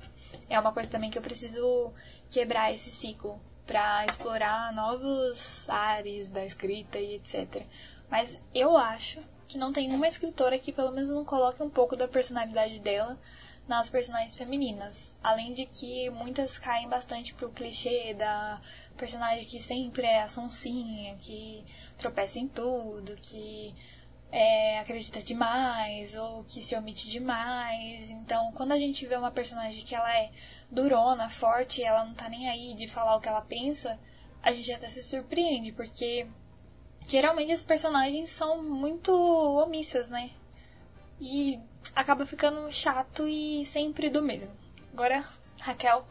É uma coisa também que eu preciso quebrar esse ciclo para explorar novos ares da escrita e etc. Mas eu acho que não tem uma escritora que pelo menos não coloque um pouco da personalidade dela nas personagens femininas. Além de que muitas caem bastante pro clichê da personagem que sempre é a sonsinha, que tropeça em tudo, que é, acredita demais ou que se omite demais. Então, quando a gente vê uma personagem que ela é durona, forte, ela não tá nem aí de falar o que ela pensa, a gente até se surpreende, porque geralmente as personagens são muito omissas, né? E acaba ficando chato e sempre do mesmo. Agora, Raquel,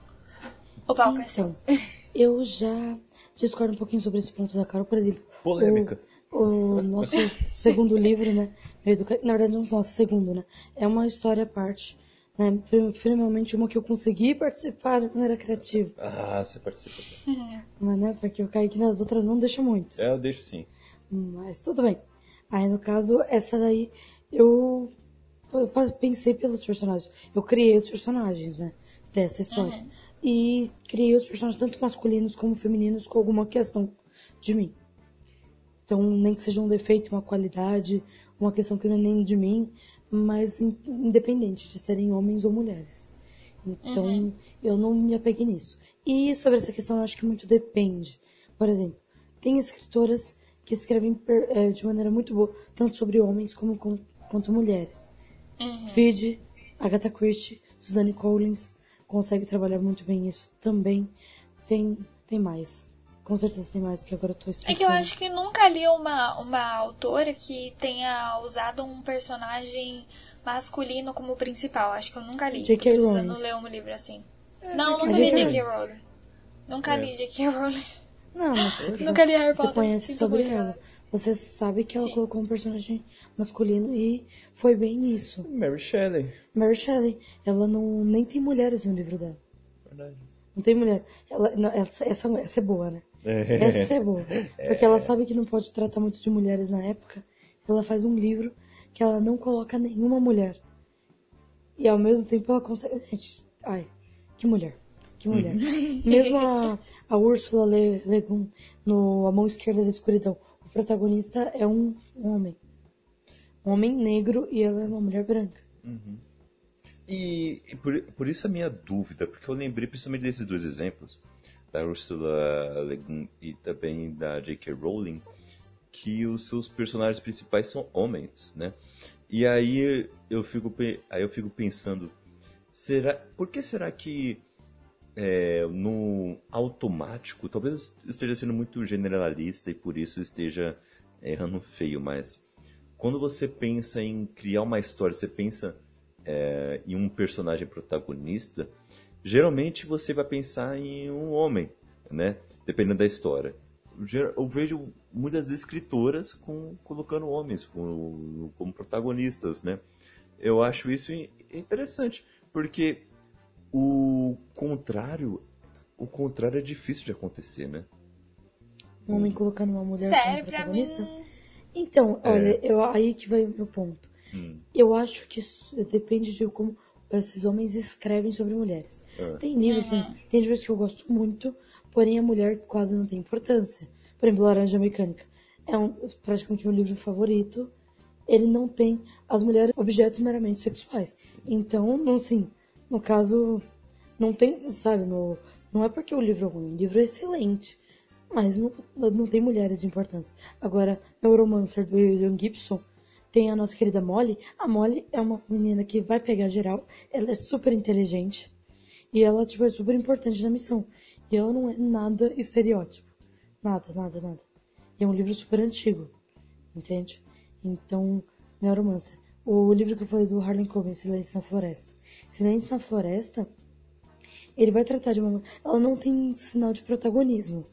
o palco é seu. Então, eu já discordo um pouquinho sobre esse ponto da Carol, por exemplo. Polêmica. O, o nosso segundo livro, né? Na verdade, não o nosso segundo, né? É uma história à parte Né? Finalmente uma que eu consegui participar de maneira criativa. Ah, você participa. Mas, né? Porque o Kaique nas outras não deixa muito. É, eu deixo sim. Mas tudo bem. Aí, no caso, essa daí, eu eu pensei pelos personagens. Eu criei os personagens, né? Dessa história. Uhum. E criei os personagens tanto masculinos como femininos com alguma questão de mim. Então, nem que seja um defeito, uma qualidade, uma questão que não é nem de mim, mas in- independente de serem homens ou mulheres. Então, eu não me apeguei nisso. E sobre essa questão, eu acho que muito depende. Por exemplo, tem escritoras que escrevem eh, de maneira muito boa, tanto sobre homens como, com- quanto mulheres. Uhum. Agatha Christie, Suzanne Collins, consegue trabalhar muito bem isso também. Tem, tem mais. Com certeza tem mais que agora eu tô É esquecendo. que eu acho que nunca li uma, uma autora que tenha usado um personagem masculino como principal. Acho que eu nunca li. J.K. Tô precisando Rowling. ler um livro assim. Não, nunca li Rowling. J.K. Rowling. Nunca É. li J.K. Rowling. Não, mas Nunca li Harry você Potter. conhece Sinto sobre ela. Você sabe que ela Sim. colocou um personagem masculino e foi bem nisso. Mary Shelley. Mary Shelley, ela não nem tem mulheres no livro dela. Verdade. Não tem mulher. Ela, não, essa, essa, essa é boa, né? É. Essa é boa. Porque ela sabe que não pode tratar muito de mulheres na época. Ela faz um livro que ela não coloca nenhuma mulher. E ao mesmo tempo ela consegue. Gente, ai, que mulher. Que mulher. Mesmo a, a Úrsula Le, Le Guin, no A Mão Esquerda da Escuridão, o protagonista é um, um homem. Um homem negro e ela é uma mulher branca. Uhum. E, e por, por isso a minha dúvida, porque eu lembrei principalmente desses dois exemplos, da Ursula Le Guin e também da J.K. Rowling, que os seus personagens principais são homens, né? E aí eu fico, aí eu fico pensando, será, por que será que é, no automático, talvez eu esteja sendo muito generalista e por isso esteja errando feio, mas quando você pensa em criar uma história, você pensa é, em um personagem protagonista, geralmente você vai pensar em um homem, né? Dependendo da história. Eu vejo muitas escritoras com, colocando homens como, como protagonistas, né? Eu acho isso in- interessante, porque o contrário, o contrário é difícil de acontecer, né? Um homem colocando uma mulher Sério, como pra mim. protagonista. Então, É. olha, eu, aí que vai o meu ponto. Hum, Eu acho que isso depende de como esses homens escrevem sobre mulheres. É. Tem livros, tem, tem livros que eu gosto muito, porém a mulher quase não tem importância. Por exemplo, Laranja Mecânica. É um, praticamente meu livro favorito. Ele não tem as mulheres objetos meramente sexuais. Então, assim, no caso, não tem, sabe, no, não é porque o livro é ruim, o livro é excelente. Mas não, não tem mulheres de importância. Agora, Neuromancer do William Gibson, tem a nossa querida Molly. A Molly é uma menina que vai pegar geral. Ela é super inteligente. E ela, tipo, é super importante na missão. E ela não é nada estereótipo. Nada, nada, nada. E é um livro super antigo. Entende? Então, Neuromancer. O livro que eu falei do Harlan Coben, Silêncio na Floresta. Silêncio na Floresta, ele vai tratar de uma... Ela não tem sinal de protagonismo.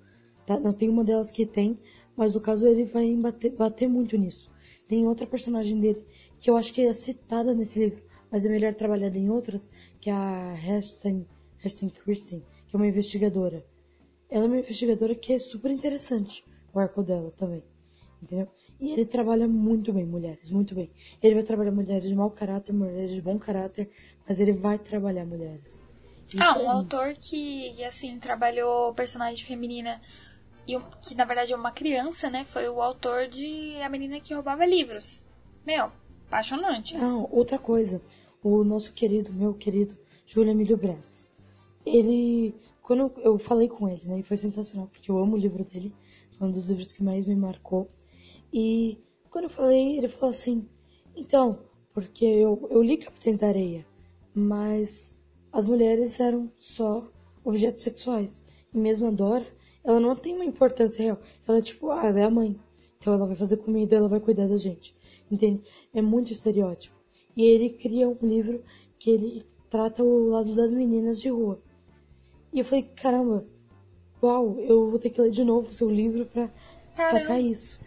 Tá? Não tem uma delas que tem, mas no caso ele vai bater, bater muito nisso. Tem outra personagem dele que eu acho que é citada nesse livro, mas é melhor trabalhada em outras, que é a Hersten, Hersten Christen, que é uma investigadora. Ela é uma investigadora que é super interessante, o arco dela também. Entendeu? E ele trabalha muito bem mulheres, muito bem. Ele vai trabalhar mulheres de mau caráter, mulheres de bom caráter, mas ele vai trabalhar mulheres. Isso Ah, é um autor que, assim, trabalhou personagem feminina e que na verdade é uma criança, né? Foi o autor de A Menina que Roubava Livros. Meu, apaixonante. Ah, outra coisa. O nosso querido, meu querido, Júlio Emílio Brás. Ele, quando eu, falei com ele, né, e foi sensacional, porque eu amo o livro dele, foi um dos livros que mais me marcou. E quando eu falei, ele falou assim, então, porque eu, eu li Capitães da Areia, mas as mulheres eram só objetos sexuais. E mesmo a Dora, ela não tem uma importância real. Ela é tipo, ah, ela é a mãe. Então ela vai fazer comida, ela vai cuidar da gente. Entende? É muito estereótipo. E ele cria um livro que ele trata o lado das meninas de rua. E eu falei, caramba, uau, eu vou ter que ler de novo o seu livro pra Caramba. sacar isso.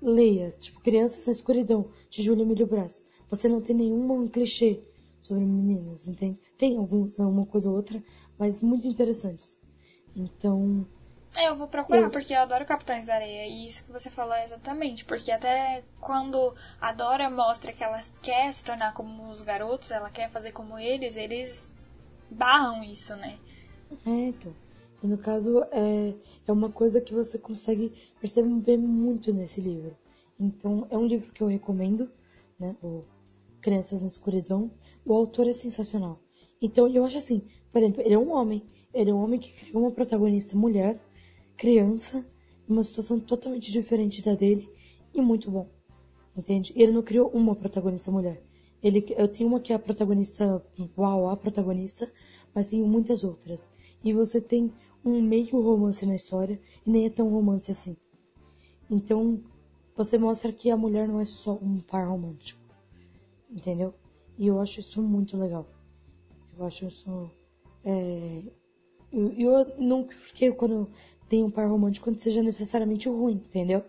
Leia, tipo, Crianças na Escuridão, de Júlia Emílio Brás. Você não tem nenhum clichê sobre meninas, entende? Tem alguns, uma coisa ou outra, mas muito interessantes. Então, É, eu vou procurar, Eu- porque eu adoro Capitães da Areia. E isso que você falou é exatamente. Porque até quando a Dora mostra que ela quer se tornar como os garotos, ela quer fazer como eles, eles barram isso, né? É, então. E no caso, é, é uma coisa que você consegue perceber muito nesse livro. Então, é um livro que eu recomendo, né? O Crianças na Escuridão. O autor é sensacional. Então, eu acho assim, por exemplo, ele é um homem. Ele é um homem que criou uma protagonista mulher, criança, numa situação totalmente diferente da dele e muito bom. Entende? Ele não criou uma protagonista mulher. Ele, eu tenho uma que é a protagonista, uau, a protagonista, mas tenho muitas outras. E você tem um meio romance na história e nem é tão romance assim. Então, você mostra que a mulher não é só um par romântico. Entendeu? E eu acho isso muito legal. Eu acho isso. É... Eu, eu não quero quando tem um par romântico que seja necessariamente ruim, entendeu?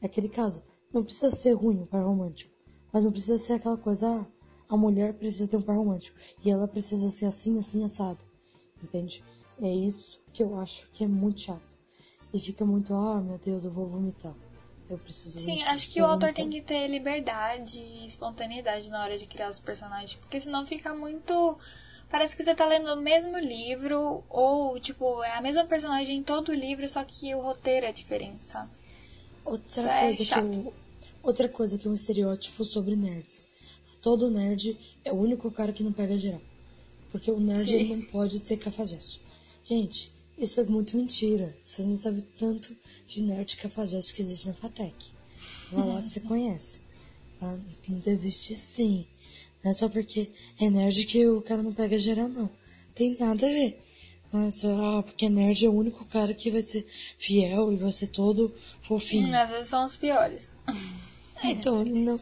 É aquele caso. Não precisa ser ruim o par romântico. Mas não precisa ser aquela coisa, ah, a mulher precisa ter um par romântico. E ela precisa ser assim, assim, assado. Entende? É isso que eu acho que é muito chato. E fica muito, ah, meu Deus, eu vou vomitar. Eu preciso Sim, vomitar, acho que eu o autor vomitar. tem que ter liberdade e espontaneidade na hora de criar os personagens. Porque senão fica muito. Parece que você tá lendo o mesmo livro, ou, tipo, é a mesma personagem em todo o livro, só que o roteiro é diferente, sabe? Outra Isso é coisa que eu, outra coisa que é um estereótipo sobre nerds. Todo nerd é o único cara que não pega geral. Porque o nerd não pode ser cafajeste. Gente, isso é muito mentira. Vocês não sabem tanto de nerd cafajeste que existe na Fatec. Vai lá que você conhece. Tá? Não existe sim. Não é só porque é nerd que o cara não pega geral, não. Tem nada a ver. Não é só, ah, porque nerd é o único cara que vai ser fiel e vai ser todo fofinho. Às vezes são os piores. É, então, não.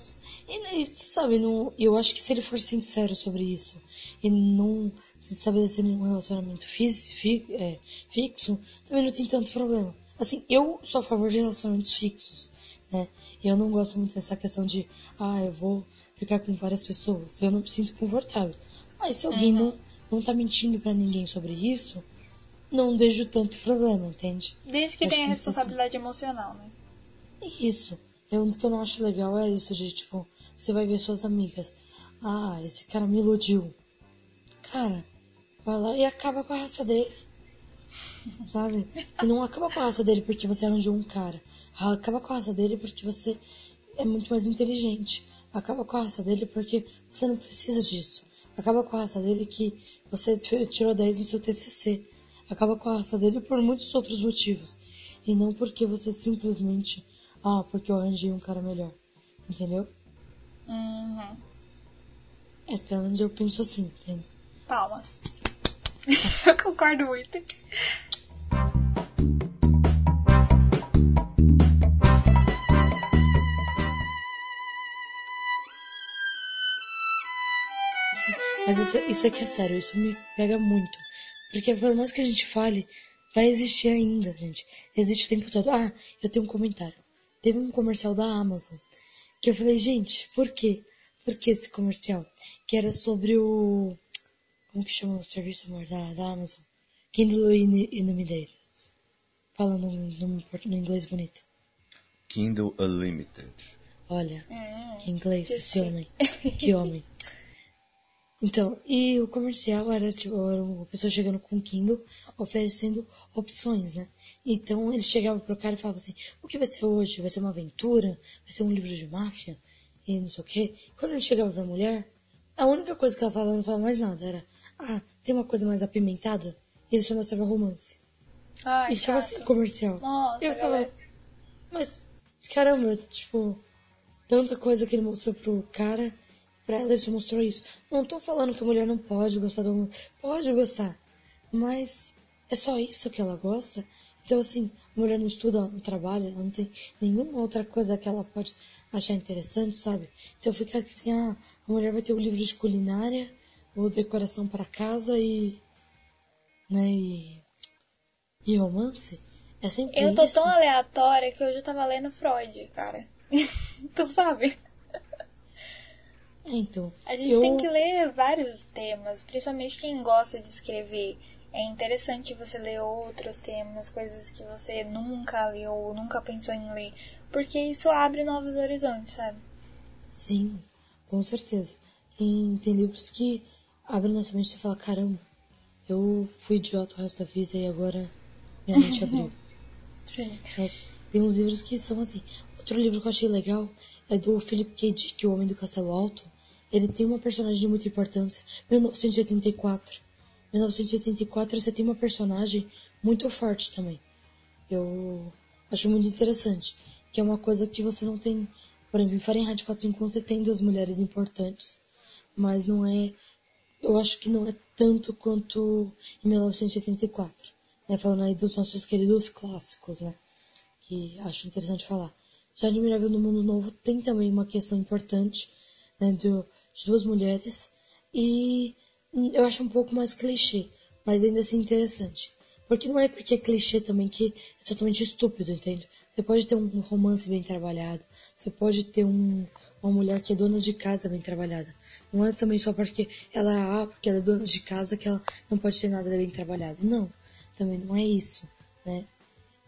E, sabe, não, eu acho que se ele for sincero sobre isso e não estabelecer nenhum relacionamento fis, fi, é, fixo, também não tem tanto problema. Assim, eu sou a favor de relacionamentos fixos, né? Eu não gosto muito dessa questão de, ah, eu vou ficar com várias pessoas. Eu não me sinto confortável. Mas se alguém não, não tá mentindo pra ninguém sobre isso, não vejo tanto problema, entende? Desde que Acho tenha que assim. responsabilidade emocional, né? Isso. Eu, o que eu não acho legal é isso, de tipo, você vai ver suas amigas. Ah, esse cara me iludiu. Cara, vai lá e acaba com a raça dele. Sabe? E não acaba com a raça dele porque você arranjou um cara. Acaba com a raça dele porque você é muito mais inteligente. Acaba com a raça dele porque você não precisa disso. Acaba com a raça dele que você tirou 10 no seu TCC. Acaba com a raça dele por muitos outros motivos. E não porque você simplesmente, ah, porque eu arranjei um cara melhor. Entendeu? Uhum. É, pelo menos eu penso assim, entende? Palmas. Eu concordo muito. Mas isso, isso aqui é sério, isso me pega muito. Porque por mais que a gente fale, vai existir ainda, gente. Existe o tempo todo. Ah, eu tenho um comentário. Teve um comercial da Amazon. Que eu falei, gente, por quê? Por que esse comercial? Que era sobre o. Como que chama o serviço amor da, da Amazon? Kindle Unlimited. Falando no, no, no inglês bonito. Kindle Unlimited. Olha, Hum, que inglês, que esse homem. Que homem. Então, e o comercial era tipo, era uma pessoa chegando com um Kindle oferecendo opções, né? Então ele chegava pro cara e falava assim, o que vai ser hoje? Vai ser uma aventura? Vai ser um livro de máfia? E não sei o quê. Quando ele chegava pra mulher, a única coisa que ela falava, não falava mais nada, era, ah, tem uma coisa mais apimentada? E ele só mostrava romance. Ai, e ficava assim comercial. Nossa, eu falava, galera. mas, caramba, tipo, tanta coisa que ele mostrou pro cara, pra ela mostrou isso. Não tô falando que a mulher não pode gostar do homem. Pode gostar. Mas é só isso que ela gosta. Então, assim, a mulher não estuda, não trabalha, não tem nenhuma outra coisa que ela pode achar interessante, sabe? Então fica assim, ah, a mulher vai ter o livro de culinária, ou decoração para casa e. né, e. e romance. É sempre Eu tô isso. tão aleatória que hoje eu tava lendo Freud, cara. tu sabe? Então, A gente eu... tem que ler vários temas, principalmente quem gosta de escrever. É interessante você ler outros temas, coisas que você nunca leu ou nunca pensou em ler, porque isso abre novos horizontes, sabe? Sim, com certeza. Tem, tem livros que abrem nossa mente e você fala, caramba, eu fui idiota o resto da vida e agora minha mente abriu. Sim. É, tem uns livros que são assim. Outro livro que eu achei legal é do Philip K. Dick, O Homem do Castelo Alto. Ele tem uma personagem de muita importância. 1984. 1984 você tem uma personagem muito forte também. Eu acho muito interessante. Que é uma coisa que você não tem. Por exemplo, em Fahrenheit 451 você tem duas mulheres importantes. Mas não é. Eu acho que não é tanto quanto em 1984. Né? Falando aí dos nossos queridos clássicos, né? Que acho interessante falar. Já Admirável no Mundo Novo tem também uma questão importante, né? Do, de duas mulheres. E hum, eu acho um pouco mais clichê, mas ainda assim interessante. Porque não é porque é clichê também que é totalmente estúpido, entende? Você pode ter um romance bem trabalhado, você pode ter um, uma mulher que é dona de casa bem trabalhada. Não é também só porque ela é porque ela é dona de casa, que ela não pode ter nada bem trabalhado. Não, também não é isso, né?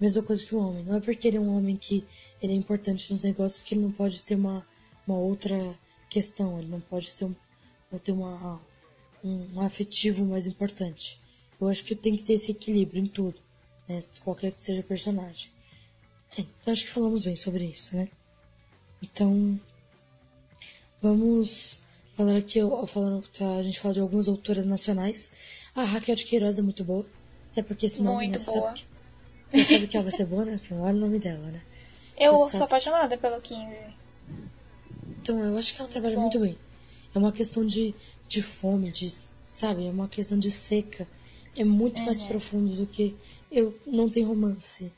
Mesma coisa que o homem. Não é porque ele é um homem que ele é importante nos negócios que ele não pode ter uma, uma outra questão. Ele não pode ser um, não ter uma, um, um afetivo mais importante. Eu acho que tem que ter esse equilíbrio em tudo, né? Qualquer que seja o personagem. É, então acho que falamos bem sobre isso, né? Então, vamos falar aqui, falando, tá, a gente fala de algumas autoras nacionais. A Raquel de Queiroz é muito boa, até porque esse nome, Muito você boa. sabe, que, você sabe que ela vai ser boa, né? Olha o nome dela, né? Eu Você sou sabe. apaixonada pelo 15. Então, eu acho que ela trabalha muito bem. É uma questão de, de fome, de, sabe? É uma questão de seca. É muito mais profundo do que eu não tem romance.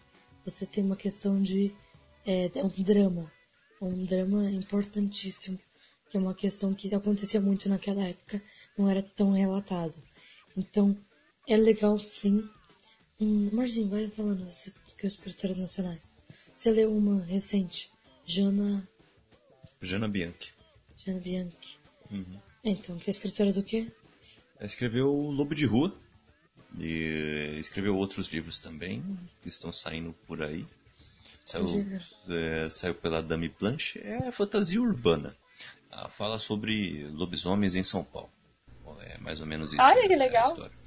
Você tem uma questão de é, é um drama, um drama importantíssimo, que é uma questão que acontecia muito naquela época, não era tão relatado. Então, é legal sim. Hum, Marzinho, vai falando das escritoras nacionais. Você leu uma recente, Jana Jana Bianchi. Jana Bianchi. Uhum. Então, que é escritora do quê? Ela escreveu Lobo de Rua e escreveu outros livros também que estão saindo por aí. Saiu, é, saiu pela Dame Blanche. É fantasia urbana. Ela fala sobre lobisomens em São Paulo. É mais ou menos isso. Olha que é a legal. história.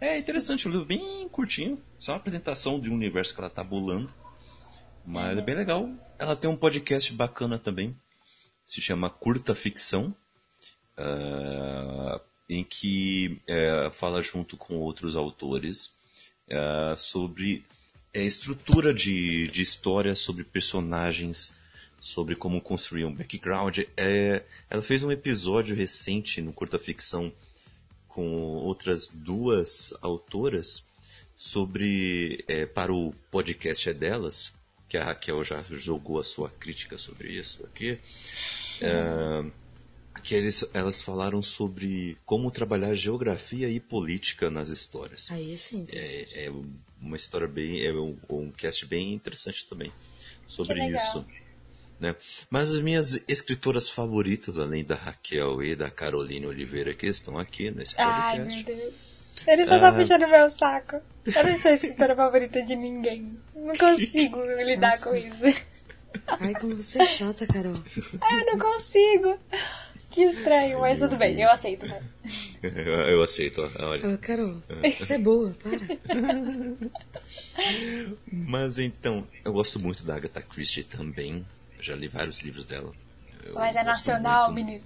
É interessante, um livro bem curtinho. Só uma apresentação de um universo que ela tá bolando. Mas é bem legal. Ela tem um podcast bacana também. Se chama Curta Ficção. ah, em que eh, fala junto com outros autores ah, sobre a estrutura de, de história, sobre personagens, sobre como construir um background. É, ela fez um episódio recente no Curta Ficção com outras duas autoras sobre para o podcast é delas que a Raquel já jogou a sua crítica sobre isso aqui eh, que eles, elas falaram sobre como trabalhar geografia e política nas histórias Aí sim, interessante. é, é uma história bem é um, um cast bem interessante também sobre isso né? Mas as minhas escritoras favoritas, além da Raquel e da Caroline Oliveira, que estão aqui nesse Ai, podcast, meu Deus. Ele só tá puxando meu saco. Eu não sou a escritora favorita de ninguém. Não consigo lidar Nossa. com isso. Ai, como você é chata, Carol. Ai, eu não consigo. Que estranho, mas tudo bem, eu aceito, né? eu, eu aceito, olha. Ah, Carol, você é boa, para. Mas então, eu gosto muito da Agatha Christie também. Eu já li vários livros dela. Eu Mas é nacional, muito. menino.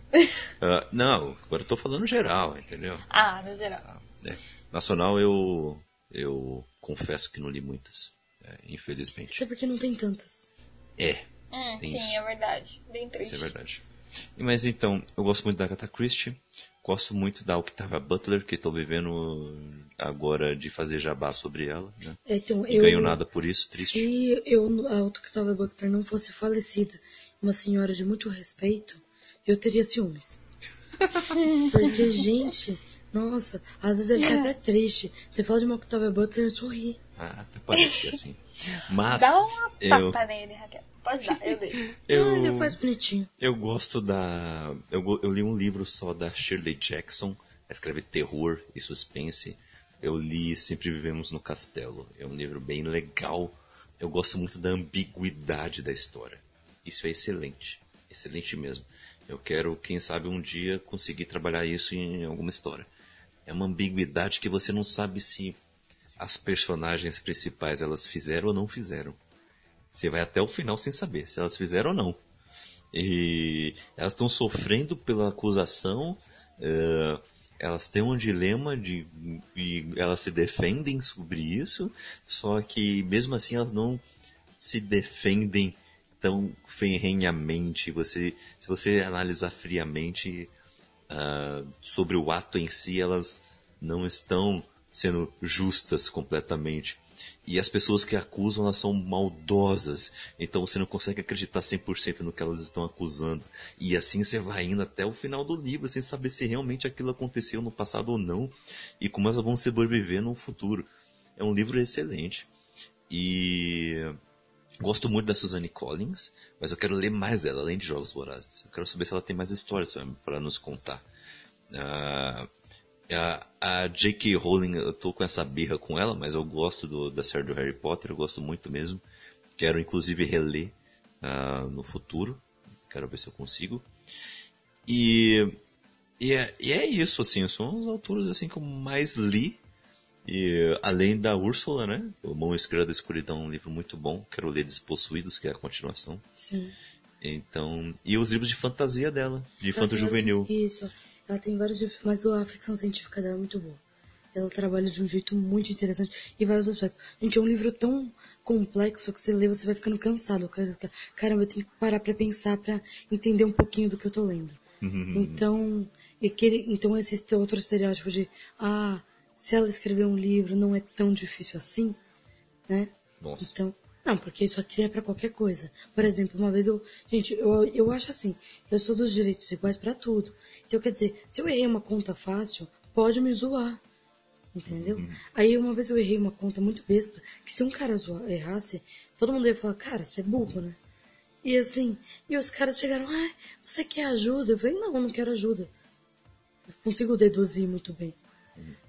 Ah, não, agora eu tô falando geral, entendeu? Ah, no geral. É. Nacional eu eu confesso que não li muitas, é, infelizmente. Até porque não tem tantas. É, Hum, Tem sim, isso. é verdade. Bem triste. isso é verdade. Mas então, eu gosto muito da Agatha Christie, gosto muito da Octavia Butler, que estou vivendo agora de fazer jabá sobre ela, né? Então, Não eu, ganho nada por isso, triste. Se eu, a Octavia Butler não fosse falecida, uma senhora de muito respeito, eu teria ciúmes. Porque, gente, nossa, às vezes ele tá até triste. Você fala de uma Octavia Butler, eu sorri. Ah, até parece que é assim. Mas Dá uma eu, tapa nele, Raquel. Pode dar, eu dei. Eu, Ah, ele faz bonitinho. eu gosto da. Eu, eu li um livro só da Shirley Jackson, ela escreve terror e suspense. Eu li Sempre Vivemos no Castelo. É um livro bem legal. Eu gosto muito da ambiguidade da história. Isso é excelente. Excelente mesmo. Eu quero, quem sabe, um dia conseguir trabalhar isso em alguma história. É uma ambiguidade que você não sabe se as personagens principais elas fizeram ou não fizeram. Você vai até o final sem saber se elas fizeram ou não. E elas estão sofrendo pela acusação, eh, elas têm um dilema de, e elas se defendem sobre isso, só que mesmo assim elas não se defendem tão ferrenhamente. Você, se você analisar friamente ah, sobre o ato em si, elas não estão sendo justas completamente. E as pessoas que acusam, elas são maldosas. Então você não consegue acreditar 100% no que elas estão acusando. E assim você vai indo até o final do livro, sem saber se realmente aquilo aconteceu no passado ou não. E como elas vão sobreviver no futuro. É um livro excelente. E gosto muito da Suzanne Collins, mas eu quero ler mais dela, além de Jogos Vorazes. Eu quero saber se ela tem mais histórias para nos contar. Ah, a, J.K. Rowling, eu tô com essa birra com ela, mas eu gosto do- da série do Harry Potter, eu gosto muito mesmo. Quero inclusive reler ah, no futuro. Quero ver se eu consigo. E, e, é, e é isso, assim, são os autores assim, que eu mais li. E além da Úrsula, né? O Mão Esquerda da Escuridão, um livro muito bom. Quero ler Despossuídos, que é a continuação. Sim. Então, e os livros de fantasia dela, de infanto tem juvenil. Isso. Ela tem vários. Mas a ficção científica dela é muito boa. Ela trabalha de um jeito muito interessante e vários aspectos. Gente, é um livro tão complexo que você lê, você vai ficando cansado. Caramba, eu tenho que parar pra pensar, pra entender um pouquinho do que eu tô lendo. Então, e que ele- então esse outro estereótipo de, ah, se ela escrever um livro não é tão difícil assim, né? Nossa. Então, não, porque isso aqui é pra qualquer coisa. Por exemplo, uma vez eu, gente, eu, eu acho assim, eu sou dos direitos iguais pra tudo. Então, quer dizer, se eu errei uma conta fácil, pode me zoar. Entendeu? Aí uma vez eu errei uma conta muito besta, que se um cara zoa, errasse, todo mundo ia falar, cara, você é burro, né? E assim, e os caras chegaram, ah, você quer ajuda? Eu falei, não, eu não quero ajuda. Eu consigo deduzir muito bem.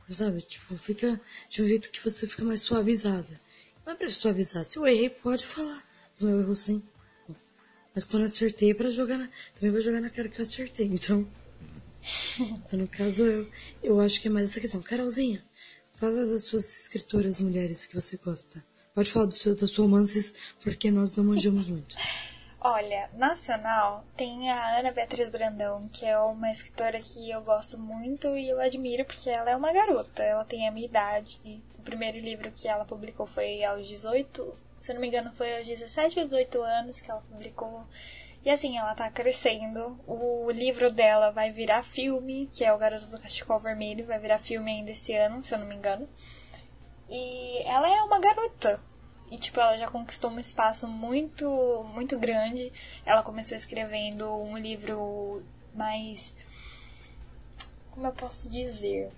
Sabe? Tipo, fica de um jeito que você fica mais suavizada. Não é pra suavizar. Se eu errei, pode falar. Do meu erro sim. Mas quando eu acertei é pra jogar na. Também vou jogar na cara que eu acertei, então. Então, no caso, eu, eu acho que é mais essa questão. Carolzinha, fala das suas escritoras mulheres que você gosta. Pode falar do seu, das suas romances, porque nós não manjamos muito. Olha, nacional tem a Ana Beatriz Brandão, que é uma escritora que eu gosto muito e eu admiro porque ela é uma garota. Ela tem a minha idade. O primeiro livro que ela publicou foi aos 18, se eu não me engano, foi aos 17 ou 18 anos que ela publicou. E assim, ela tá crescendo. O livro dela vai virar filme, que é O Garoto do Cachecol Vermelho, vai virar filme ainda esse ano, se eu não me engano. E ela é uma garota. E, tipo, ela já conquistou um espaço muito, muito grande. Ela começou escrevendo um livro mais. Como eu posso dizer?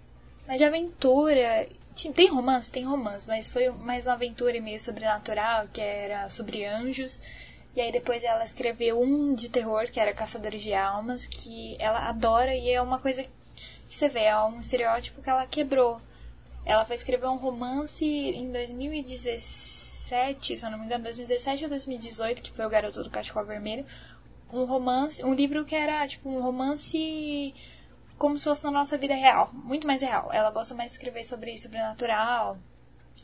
Mais de aventura. Tem romance? Tem romance, mas foi mais uma aventura meio sobrenatural, que era sobre anjos. E aí depois ela escreveu um de terror, que era Caçadores de Almas, que ela adora e é uma coisa que você vê, é um estereótipo que ela quebrou. Ela foi escrever um romance em 2017, se eu não me engano, 2017 ou 2018, que foi O Garoto do Cachecol Vermelho. Um romance, um livro que era tipo um romance como se fosse na nossa vida real, muito mais real. Ela gosta mais de escrever sobre sobrenatural,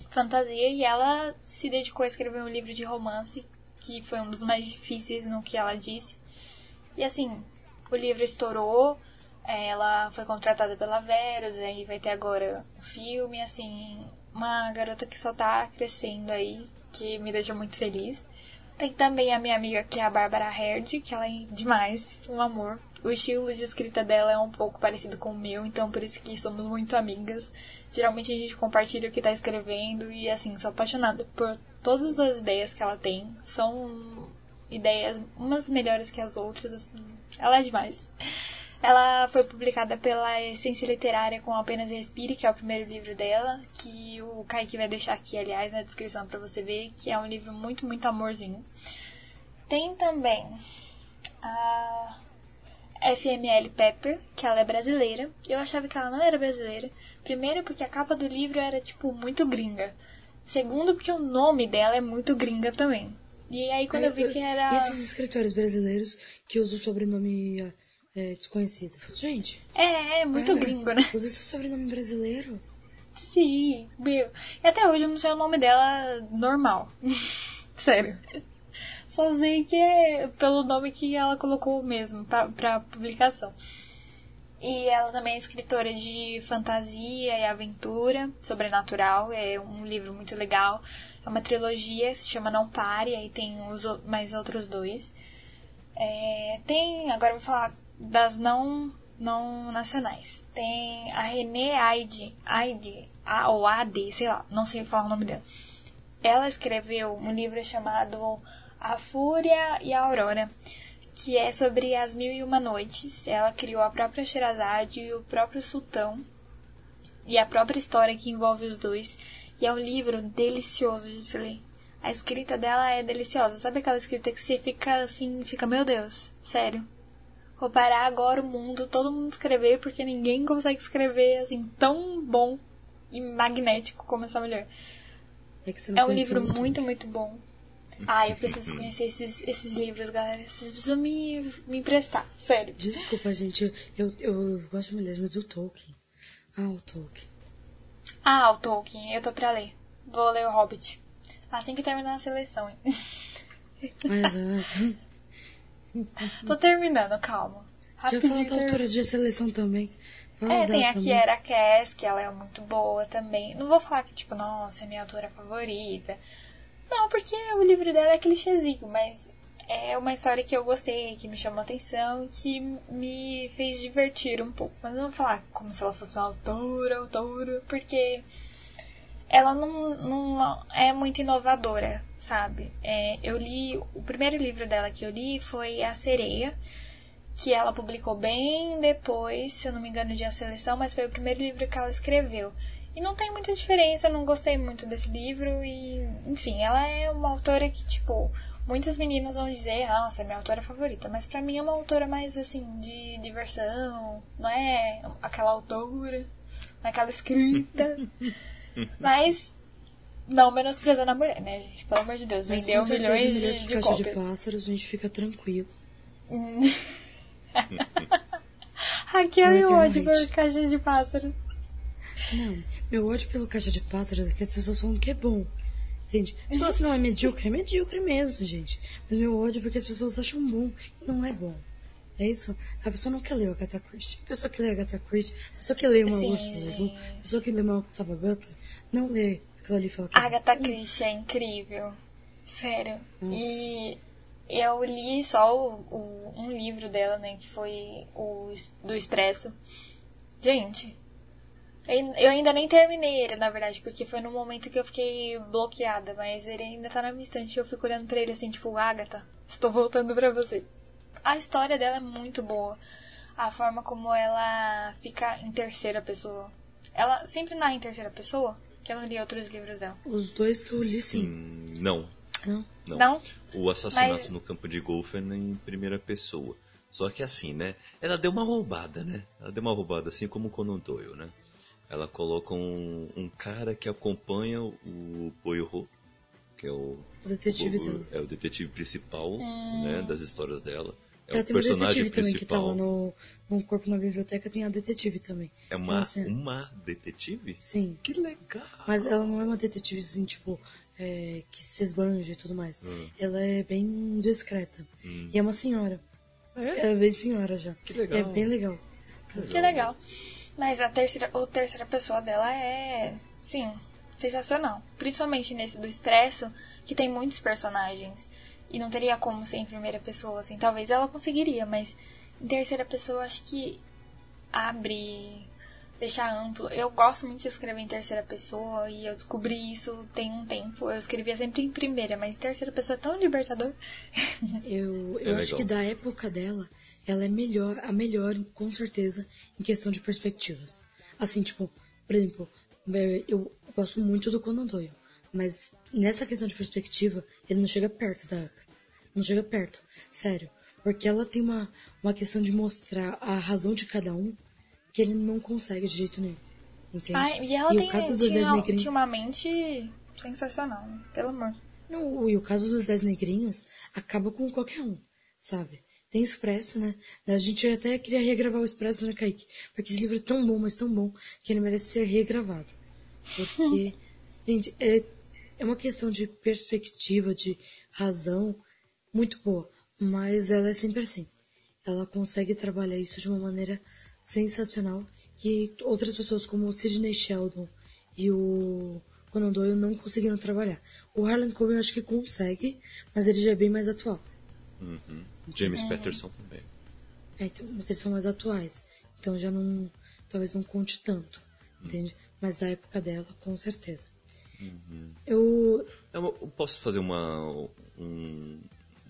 fantasia, e ela se dedicou a escrever um livro de romance, que foi um dos mais difíceis no que ela disse. E assim, o livro estourou, é, ela foi contratada pela Verus, aí vai ter agora o filme, assim, uma garota que só tá crescendo aí, que me deixa muito feliz. Tem também a minha amiga que é a Bárbara Herd, que ela é demais, um amor. O estilo de escrita dela é um pouco parecido com o meu, então por isso que somos muito amigas. Geralmente a gente compartilha o que tá escrevendo e assim, sou apaixonada por todas as ideias que ela tem. São ideias umas melhores que as outras, assim. Ela é demais. Ela foi publicada pela Essência Literária com Apenas Respire, que é o primeiro livro dela, que o Kaique vai deixar aqui, aliás, na descrição para você ver, que é um livro muito, muito amorzinho. Tem também a FML Pepper, que ela é brasileira. Eu achava que ela não era brasileira. Primeiro porque a capa do livro era, tipo, muito gringa. Segundo porque o nome dela é muito gringa também. E aí quando eu vi que era... E esses escritores brasileiros que usam o sobrenome é, desconhecido? Gente... É, é muito é, gringo, né? Usa seu sobrenome brasileiro? Sim, meu. E até hoje eu não sei o nome dela normal. Sério. Só sei que é pelo nome que ela colocou mesmo pra, pra publicação. E ela também é escritora de fantasia e aventura, sobrenatural. É um livro muito legal. É uma trilogia, se chama Não Pare, aí tem os, mais outros dois. É, tem, agora eu vou falar das não, não nacionais. Tem a René Aide, Aide a, ou AD, sei lá, não sei falar o nome dela. Ela escreveu um livro chamado A Fúria e a Aurora, que é sobre as mil e uma noites. Ela criou a própria Sherazade e o próprio Sultão e a própria história que envolve os dois. E é um livro delicioso de se ler. A escrita dela é deliciosa. Sabe aquela escrita que você fica assim, fica, meu Deus, sério. Vou parar agora o mundo, todo mundo escrever, porque ninguém consegue escrever assim tão bom e magnético como essa mulher. É, é um livro muito, muito, muito bom. Ah, eu preciso conhecer esses, esses livros, galera. Vocês precisam me, me emprestar, sério. Desculpa, gente. Eu, eu, eu gosto de mulheres, mas o Tolkien. Ah, o Tolkien. Ah, o Tolkien. Eu tô pra ler. Vou ler o Hobbit. Assim que terminar a seleção, hein? Mas, tô terminando, calma. Já falou da autora de seleção também. Fala é, tem a Kiera Cass, que ela é muito boa também. Não vou falar que, tipo, nossa, é minha autora favorita. Não, porque o livro dela é clichêzinho, mas é uma história que eu gostei, que me chamou a atenção, que me fez divertir um pouco. Mas não vou falar como se ela fosse uma autora, autora, porque ela não, não é muito inovadora, sabe? É, eu li, o primeiro livro dela que eu li foi A Sereia, que ela publicou bem depois, se eu não me engano, de A Seleção, mas foi o primeiro livro que ela escreveu. E não tem muita diferença, não gostei muito desse livro e, enfim, ela é uma autora que, tipo, muitas meninas vão dizer, nossa, é minha autora favorita, mas para mim é uma autora mais, assim, de diversão, não é aquela autora, é aquela escrita, mas não menosprezando a mulher, né, gente? Pelo amor de Deus, mas vendeu milhões de, de, de caixa cópias. de pássaros, a gente fica tranquilo. Raquel e o ódio por caixa de pássaro. Não, meu ódio pelo caixa de pássaros é que as pessoas falam que é bom. Entende? Se fala assim, não, é medíocre, é medíocre mesmo, gente. Mas meu ódio é porque as pessoas acham bom e não é bom. É isso? A pessoa não quer ler o Agatha Christie. A pessoa que lê Agatha Christie, a pessoa que lê uma Ursula a pessoa que lê uma Octavia Butler, não lê aquilo ali fala que Agatha Christie é incrível. Sério. Nossa. E eu li só o, o, um livro dela, né? Que foi o do Expresso. Gente, eu ainda nem terminei ele, na verdade, porque foi no momento que eu fiquei bloqueada, mas ele ainda tá na minha estante e eu fico olhando pra ele assim, tipo, Agatha, estou voltando pra você. A história dela é muito boa. A forma como ela fica em terceira pessoa. Ela sempre narra em terceira pessoa, que eu não li outros livros dela. Os dois que eu li, sim. sim. Não. Não? Não. Não? O assassinato Mas... no campo de golfe é em primeira pessoa. Só que assim, né? Ela deu uma roubada, né? Ela deu uma roubada, assim como o Conan Doyle, né? Ela coloca um, um cara que acompanha o Poirot, que é o, o detetive o, dela. É o detetive principal, hum. né? Das histórias dela. É o tem uma personagem detetive principal. também que tá lá no, no corpo na biblioteca, tem a detetive também. É uma, uma detetive? Sim. Que legal! Mas ela não é uma detetive assim, tipo, é, que se esbanja e tudo mais. Hum. Ela é bem discreta. Hum. E é uma senhora. É? Ela é bem senhora já. Que legal. É bem legal. Que legal. Mas a terceira, a terceira pessoa dela é, sim, sensacional. Principalmente nesse do Expresso, que tem muitos personagens. E não teria como ser em primeira pessoa, assim. Talvez ela conseguiria, mas em terceira pessoa acho que abre, deixa amplo. Eu gosto muito de escrever em terceira pessoa e eu descobri isso tem um tempo. Eu escrevia sempre em primeira, mas em terceira pessoa é tão libertador. Eu, É eu acho legal. que da época dela, ela é melhor, a melhor, com certeza, em questão de perspectivas. Assim, tipo, por exemplo, é, eu gosto muito do Conan Doyle, mas nessa questão de perspectiva, ele não chega perto da. Não chega perto. Sério. Porque ela tem uma, uma questão de mostrar a razão de cada um que ele não consegue de jeito nenhum. Entende? Ai, e ela e tem, tinha, Negrinhos... tinha uma mente sensacional, né? pelo amor. Não, e o caso dos Dez Negrinhos acaba com qualquer um, sabe? Tem Expresso, né? A gente até queria regravar o Expresso, né, Kaique? Porque esse livro é tão bom, mas tão bom, que ele merece ser regravado. Porque, gente, é, é uma questão de perspectiva, de razão, muito boa. Mas ela é sempre assim. Ela consegue trabalhar isso de uma maneira sensacional que outras pessoas como o Sidney Sheldon e o Conan Doyle não conseguiram trabalhar. O Harlan Coben eu acho que consegue, mas ele já é bem mais atual. Uhum. James Patterson também. É, então, mas eles são mais atuais. Então já não. Talvez não conte tanto. Entende? Mas da época dela, com certeza. Eu. Eu, eu posso fazer uma, um,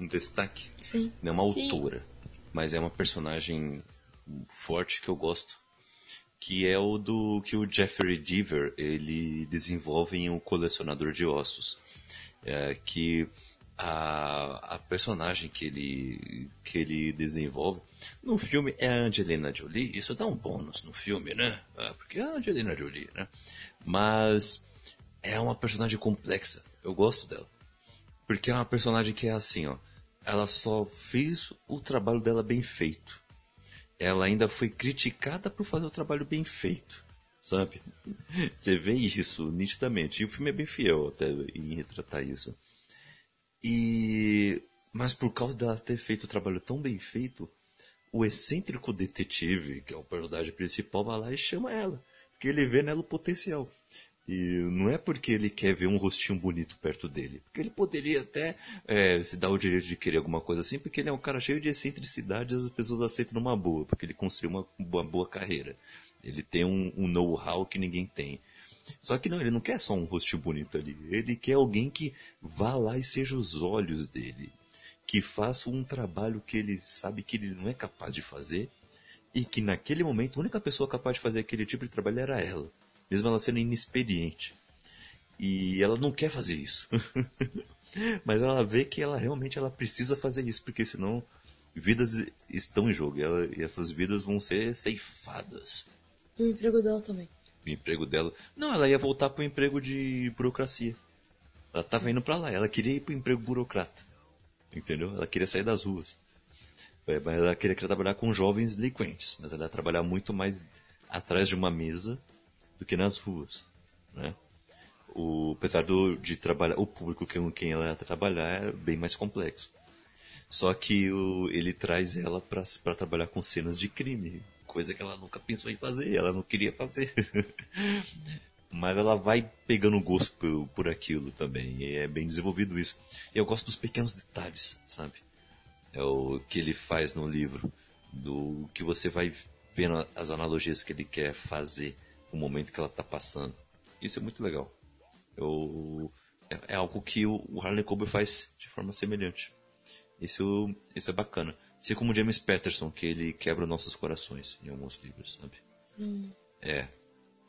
um destaque? Sim. Não é uma Sim. autora, mas é uma personagem forte que eu gosto. Que é o do que o Jeffrey Deaver ele desenvolve em O Colecionador de Ossos. É, que a, a personagem que ele, que ele desenvolve no filme é a Angelina Jolie. Isso dá um bônus no filme, né? Ah, porque é a Angelina Jolie, né? Mas é uma personagem complexa. Eu gosto dela. Porque é uma personagem que é assim, ó. Ela só fez o trabalho dela bem feito. Ela ainda foi criticada por fazer o trabalho bem feito. Sabe? Você vê isso nitidamente. E o filme é bem fiel até em retratar isso. E. Mas por causa dela ter feito o trabalho tão bem feito, o excêntrico detetive, que é o personagem principal, vai lá e chama ela. Porque ele vê nela o potencial. E não é porque ele quer ver um rostinho bonito perto dele. Porque ele poderia até é, se dar o direito de querer alguma coisa assim, porque ele é um cara cheio de excentricidade as pessoas aceitam numa boa, porque ele construiu uma, uma boa carreira. Ele tem um, um know-how que ninguém tem. Só que não, ele não quer só um rostinho bonito ali. Ele quer alguém que vá lá e seja os olhos dele. Que faça um trabalho que ele sabe que ele não é capaz de fazer. E que naquele momento a única pessoa capaz de fazer aquele tipo de trabalho era ela. Mesmo ela sendo inexperiente. E ela não quer fazer isso. Mas ela vê que ela realmente ela precisa fazer isso, porque senão vidas estão em jogo. E, ela- e essas vidas vão ser ceifadas. E o emprego dela também. O emprego dela. Não, ela ia voltar pro emprego de burocracia. Ela tava indo pra lá, ela queria ir pro emprego burocrata. Entendeu? Ela queria sair das ruas. É, mas ela queria trabalhar com jovens delinquentes, mas ela ia trabalhar muito mais atrás de uma mesa do que nas ruas, né? O, apesar do, de trabalhar, o público com quem ela ia trabalhar é bem mais complexo. Só que o, ele traz ela para trabalhar com cenas de crime, coisa que ela nunca pensou em fazer, ela não queria fazer. Mas ela vai pegando gosto por, por aquilo também, e é bem desenvolvido isso. E eu gosto dos pequenos detalhes, sabe? É o que ele faz no livro, do que você vai vendo as analogias que ele quer fazer o momento que ela está passando. Isso é muito legal. Eu, é, é algo que o, o Harley Coben faz de forma semelhante. Isso, isso é bacana. Assim como o James Patterson, que ele quebra nossos corações em alguns livros, sabe? É.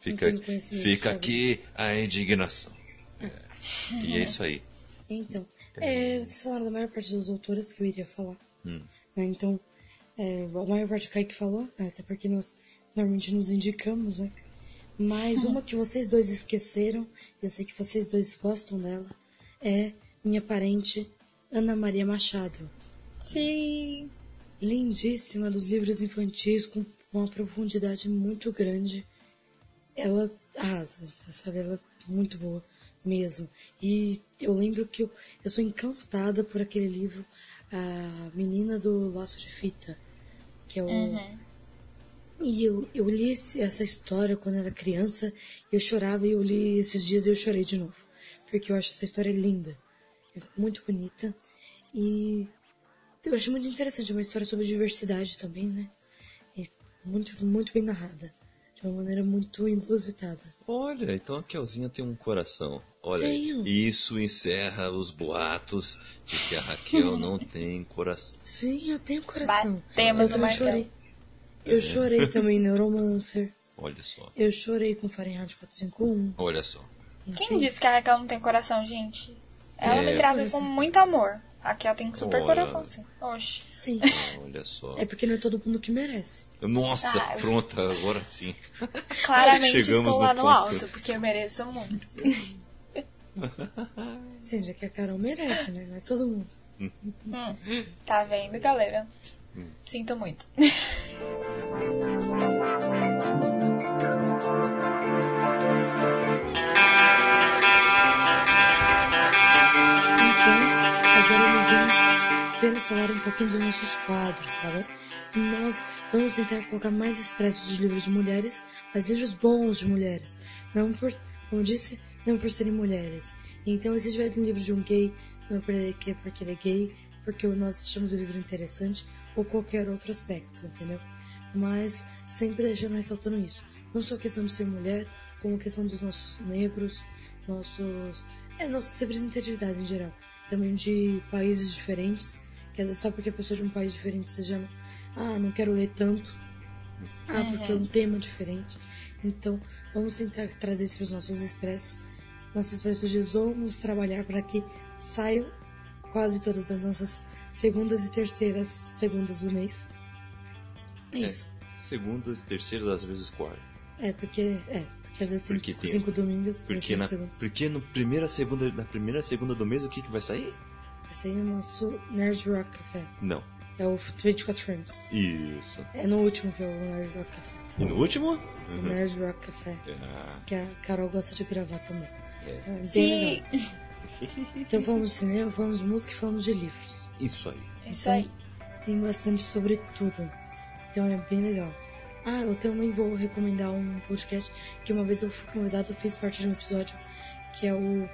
Fica, fica aqui a indignação. É. E é isso aí. Então, é, vocês falaram da maior parte das autoras que eu iria falar. Hum. né? Então, é, a maior parte que o Kaique falou, né? até porque nós normalmente nos indicamos, né? Mas uma que vocês dois esqueceram, eu sei que vocês dois gostam dela, é minha parente Ana Maria Machado. Sim. Lindíssima dos livros infantis, com uma profundidade muito grande. Ela arrasa, sabe? Ela é muito boa mesmo. E eu lembro que eu, eu sou encantada por aquele livro, A Menina do Laço de Fita, que é o. Uhum. E eu, eu li esse- essa história quando era criança, eu chorava e eu li esses dias e eu chorei de novo. Porque eu acho essa história linda. É muito bonita. E eu acho muito interessante, é uma história sobre diversidade também, né? É muito, muito bem narrada. De uma maneira muito inusitada. Olha, então a Kelzinha tem um coração. Olha, Tenho. isso encerra os boatos de que a Raquel não tem coração. Sim, eu tenho coração. Também martelo. chorei. Eu chorei também em Neuromancer. Olha só, Eu chorei com Fahrenheit 451. olha só. Quem disse que a Raquel não tem coração, gente? Ela É. me trata com muito amor. Aqui ela tem super Olha. coração, sim. Oxe. Sim. Olha só. É porque não é todo mundo que merece. Nossa, Ah, eu- pronto, agora sim. Claramente Chegamos estou lá no no, alto, porque eu mereço muito. Entende? É que a Carol merece, né? Não é todo mundo. Hum. Tá vendo, galera? Sinto muito. Então, agora nós vamos apenas falar um pouquinho dos nossos quadros, tá bom? Nós vamos tentar colocar mais expressos de livros de mulheres, mas livros bons de mulheres. Não por, como disse, não por serem mulheres. Então, se tiver um livro de um gay, não é porque ele é gay, porque nós achamos o livro interessante, ou qualquer outro aspecto, entendeu? Mas sempre deixando ressaltando isso. Não só questão de ser mulher, como questão dos nossos negros, nossos é nossas representatividades em geral. Também de países diferentes. Que às vezes só porque a pessoa de um país diferente seja. Ah, não quero ler tanto. Ah, porque é um tema diferente. Então, vamos tentar trazer isso para os nossos expressos. Nossos expressos dias vamos trabalhar para que saiam quase todas as nossas segundas e terceiras segundas do mês. É É. isso. Segundas, terceiras, às vezes quartas. É, porque. É, porque às vezes tem Porque tipo, tem- cinco domingos e Porque cinco na, segundos. porque no primeira segunda, na primeira segunda do mês, o que, que vai sair? Aí é o nosso Nerd Rock Café. Não. É o 24 Frames. Isso. É no último que é o Nerd Rock Café. E no último? O Uhum. Nerd Rock Café. Ah, Que a Carol gosta de gravar também. É. Então é bem Sim, legal. Então falamos de cinema, falamos de música e falamos de livros. isso aí. isso aí. Tem bastante sobre tudo. Então é bem legal. Ah, eu também vou recomendar um podcast que uma vez eu fui convidado, eu fiz parte de um episódio, que é o.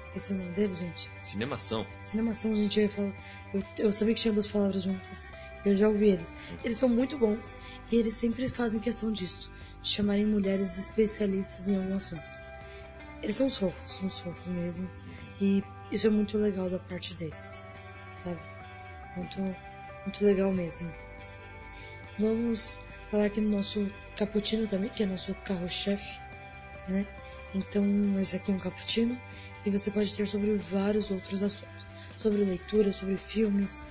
Esqueci o nome dele, gente. Cinemação. Cinemação, a gente ia falar. Eu, eu sabia que tinha duas palavras juntas. Eu já ouvi eles. Eles são muito bons e eles sempre fazem questão disso, de chamarem mulheres especialistas em algum assunto. Eles são fofos, são fofos mesmo. E isso é muito legal da parte deles, sabe? Muito, muito legal mesmo. Vamos falar aqui no nosso cappuccino também, que é nosso carro-chefe, né? Então, esse aqui é um cappuccino e você pode ter sobre vários outros assuntos. Sobre leitura, sobre filmes.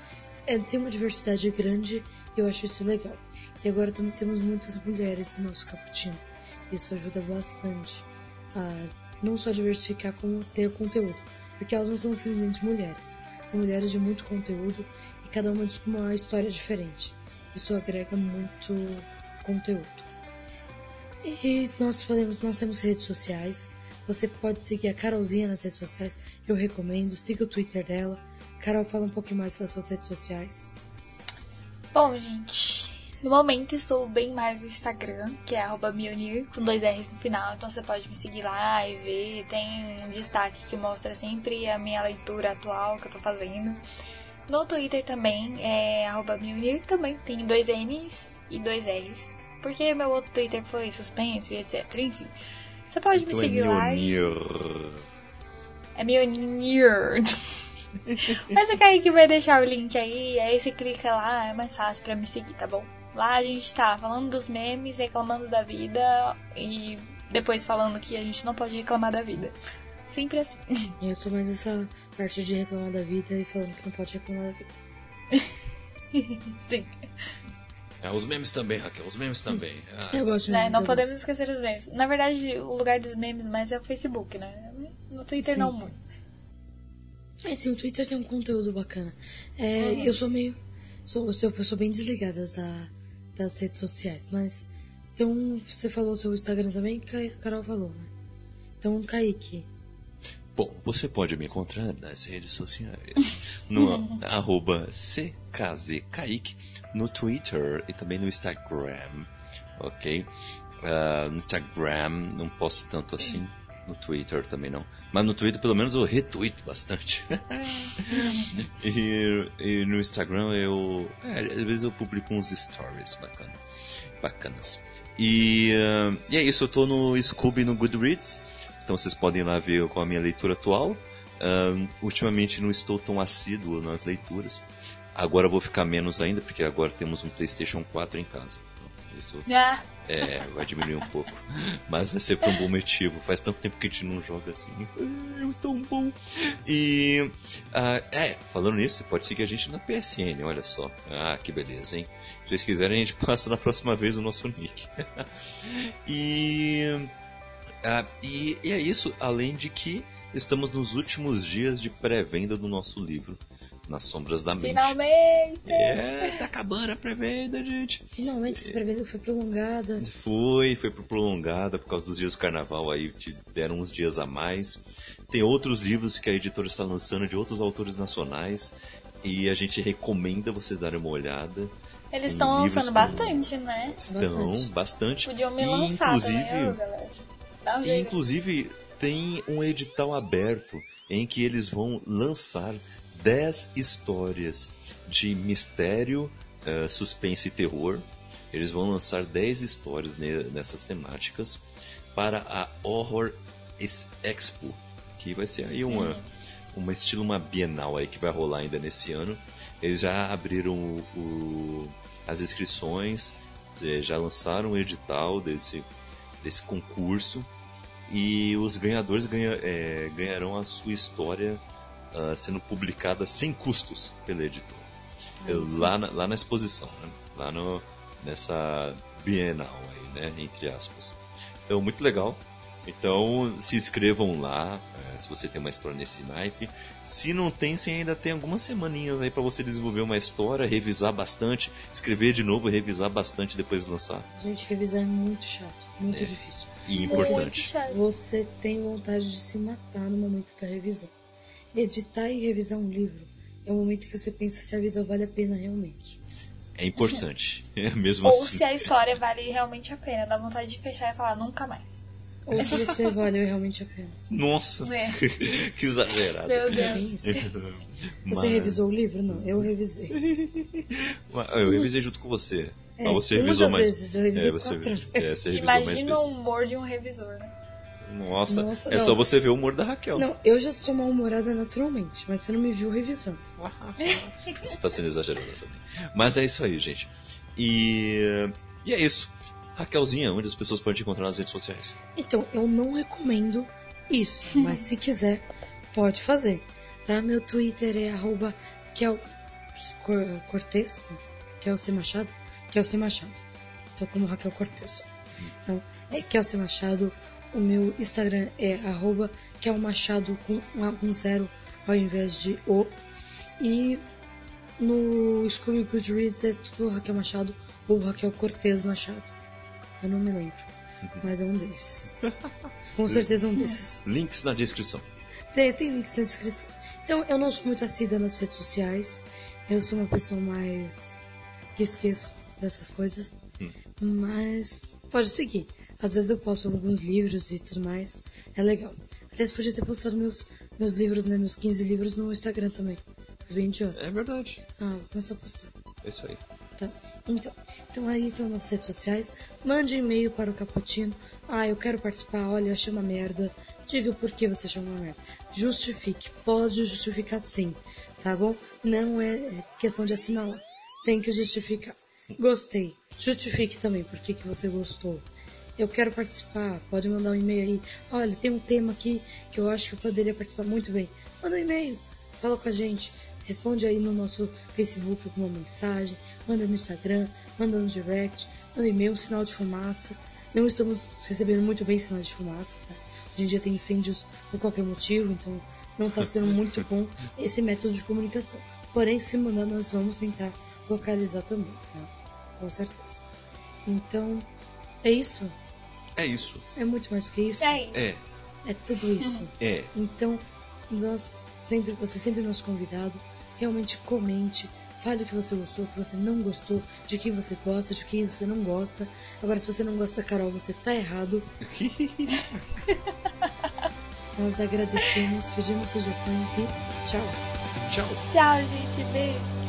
É, tem uma diversidade grande e eu acho isso legal. E agora também temos muitas mulheres no nosso cappuccino. Isso ajuda bastante a não só diversificar, como ter conteúdo. Porque elas não são simplesmente mulheres. São mulheres de muito conteúdo e cada uma com uma história diferente. Isso agrega muito conteúdo. E nós podemos, nós temos redes sociais. Você pode seguir a Carolzinha nas redes sociais. Eu recomendo. Siga o Twitter dela. Carol, fala um pouquinho mais das suas redes sociais. Bom, gente, no momento estou bem mais no Instagram, que é Mionir, com dois R's no final. Então você pode me seguir lá e ver. Tem um destaque que mostra sempre a minha leitura atual que eu tô fazendo. No Twitter também é Mionir, também tem dois N's e dois R's. Porque meu outro Twitter foi suspenso e etc. Enfim, você pode me Então é seguir lá. É Mionir. Mas o Kaique vai deixar o link aí, aí você clica lá, é mais fácil pra me seguir, tá bom? Lá a gente tá falando dos memes, reclamando da vida e depois falando que a gente não pode reclamar da vida. Sempre assim. E eu sou mais essa parte de reclamar da vida e falando que não pode reclamar da vida. Sim. É, os memes também, Raquel, os memes também. Ah, Eu gosto de Né? memes, Não eu podemos gosto. esquecer os memes. Na verdade, o lugar dos memes mais é o Facebook, né? No Twitter Sim. não muito. É, sim, o Twitter tem um conteúdo bacana. É, Eu sou meio. Sou, eu sou bem desligada da, das redes sociais, mas. Então, você falou o seu Instagram também, que a Carol falou, né? Então, Kaique. Bom, você pode me encontrar nas redes sociais. No arroba CKZKaique, no Twitter e também no Instagram. Ok? Ah, no Instagram não posto tanto assim. No Twitter também não. Mas no Twitter pelo menos eu retuito bastante. e, e no Instagram eu. é, às vezes eu publico uns stories bacana, bacanas. E, ah, e é isso, eu tô no Scooby no Goodreads. Então vocês podem ir lá ver com a minha leitura atual. Ahn, ultimamente não estou tão assíduo nas leituras. Agora vou ficar menos ainda, porque agora temos um PlayStation 4 em casa. Isso Ah, é, vai diminuir um pouco. Mas vai ser por um bom motivo. Faz tanto tempo que a gente não joga assim. É tão bom. E. ah, é, falando nisso, pode seguir a gente na PSN, olha só. Ah, que beleza, hein? Se vocês quiserem, a gente passa na próxima vez o nosso nick. e. ah, e, e é isso, além de que estamos nos últimos dias de pré-venda do nosso livro, Nas Sombras da Mente. finalmente! É, tá acabando a pré-venda, gente. Finalmente essa pré-venda foi prolongada. Foi, foi pro prolongada por causa dos dias do carnaval aí, te deram uns dias a mais. Tem outros livros que a editora está lançando de outros autores nacionais e a gente recomenda vocês darem uma olhada. Eles estão lançando com- bastante, né? Estão Bastante. bastante. Podiam me e lançar inclusive, também, galera. Dá um e, jeito. inclusive tem um edital aberto em que eles vão lançar 10 histórias de mistério, eh, suspense e terror. Eles vão lançar 10 histórias ne- nessas temáticas para a Horror Expo, que vai ser aí uma, uma estilo uma bienal aí que vai rolar ainda nesse ano. Eles já abriram o- o- as inscrições, eh, já lançaram o edital desse, desse concurso e os ganhadores ganha- eh, ganharão a sua história ah, sendo publicada sem custos pela editora. Eu- sim. lá, na, lá na exposição, né? lá no, nessa bienal aí, né? Entre aspas. Então, muito legal. Então, se inscrevam lá, eh, se você tem uma história nesse naipe. Se não tem, você ainda tem algumas semaninhas aí para você desenvolver uma história, revisar bastante, escrever de novo, revisar bastante depois de lançar. Gente, revisar é muito chato, muito É. difícil. E importante. chato. Você tem vontade de se matar no momento da revisão. Editar e revisar um livro é o momento que você pensa se a vida vale a pena realmente. É importante. É mesmo Ou assim. se a história vale realmente a pena. Dá vontade de fechar e falar nunca mais. Ou se você valeu realmente a pena. Nossa, É. que exagerado. Meu É Deus. isso. Mas- Você revisou o livro? Não, eu revisei. Eu revisei junto com você. É, Mas você revisou mais. vezes, eu revisei É, você, é, você revisou mais Imagina o vezes. humor de um revisor, né? Nossa, Nossa, é não. só você ver o humor da Raquel. Não, eu já sou mal-humorada naturalmente, mas você não me viu revisando. Você tá sendo exagerado também. Mas é isso aí, gente. E, e é isso. Raquelzinha, onde as pessoas podem te encontrar nas redes sociais? Então, eu não recomendo isso, mas se quiser, pode fazer. Tá? Meu Twitter é arroba Kel Cor- Cortez, não, Kelce Machado, Kelce Machado. Tô como Raquel Cortez. Então, é Kelce Machado. O meu Instagram é arroba Kel Machado com um, zero ao invés de o. E no Scooby Goodreads é tudo Raquel Machado ou Raquel Cortez Machado. Eu não me lembro, mas é um desses. Com certeza um desses. Links na descrição. Tem, tem links na descrição. Então, eu não sou muito assídua nas redes sociais. Eu sou uma pessoa mais que esqueço dessas coisas. Mas pode seguir. Às vezes eu posto alguns livros e tudo mais. É legal. Aliás, podia ter postado meus, meus livros, né? Meus 15 livros no Instagram também. Mas bem idiota. É verdade. Ah, vou começar a postar. É isso aí. Tá. Então, então aí estão nas redes sociais. Mande e-mail para o Caputino. Ah, eu quero participar. Olha, eu achei uma merda. Diga por que você achou uma merda. Justifique. Pode justificar sim. Tá bom? Não é questão de assinar lá. Tem que justificar. Gostei. Justifique também por que, que você gostou. Eu quero participar. Pode mandar um e-mail aí. Olha, tem um tema aqui que eu acho que eu poderia participar muito bem. Manda um e-mail. Fala com a gente. Responde aí no nosso Facebook alguma mensagem. Manda no Instagram. Manda no direct. Manda e-mail, um sinal de fumaça. Não estamos recebendo muito bem sinais de fumaça. Tá? Hoje em dia tem incêndios por qualquer motivo, então não está sendo muito bom esse método de comunicação. Porém, se mandar, nós vamos tentar localizar também, tá? Com certeza. Então, é isso. É isso. É muito mais do que isso. E aí? É, É tudo isso. é. Então, nós sempre, você é sempre é nosso convidado. Realmente comente, fale o que você gostou, o que você não gostou, de quem você gosta, de quem você não gosta. Agora, se você não gosta da Carol, você tá errado. Nós agradecemos, pedimos sugestões e tchau. Tchau. Tchau, gente. Beijo.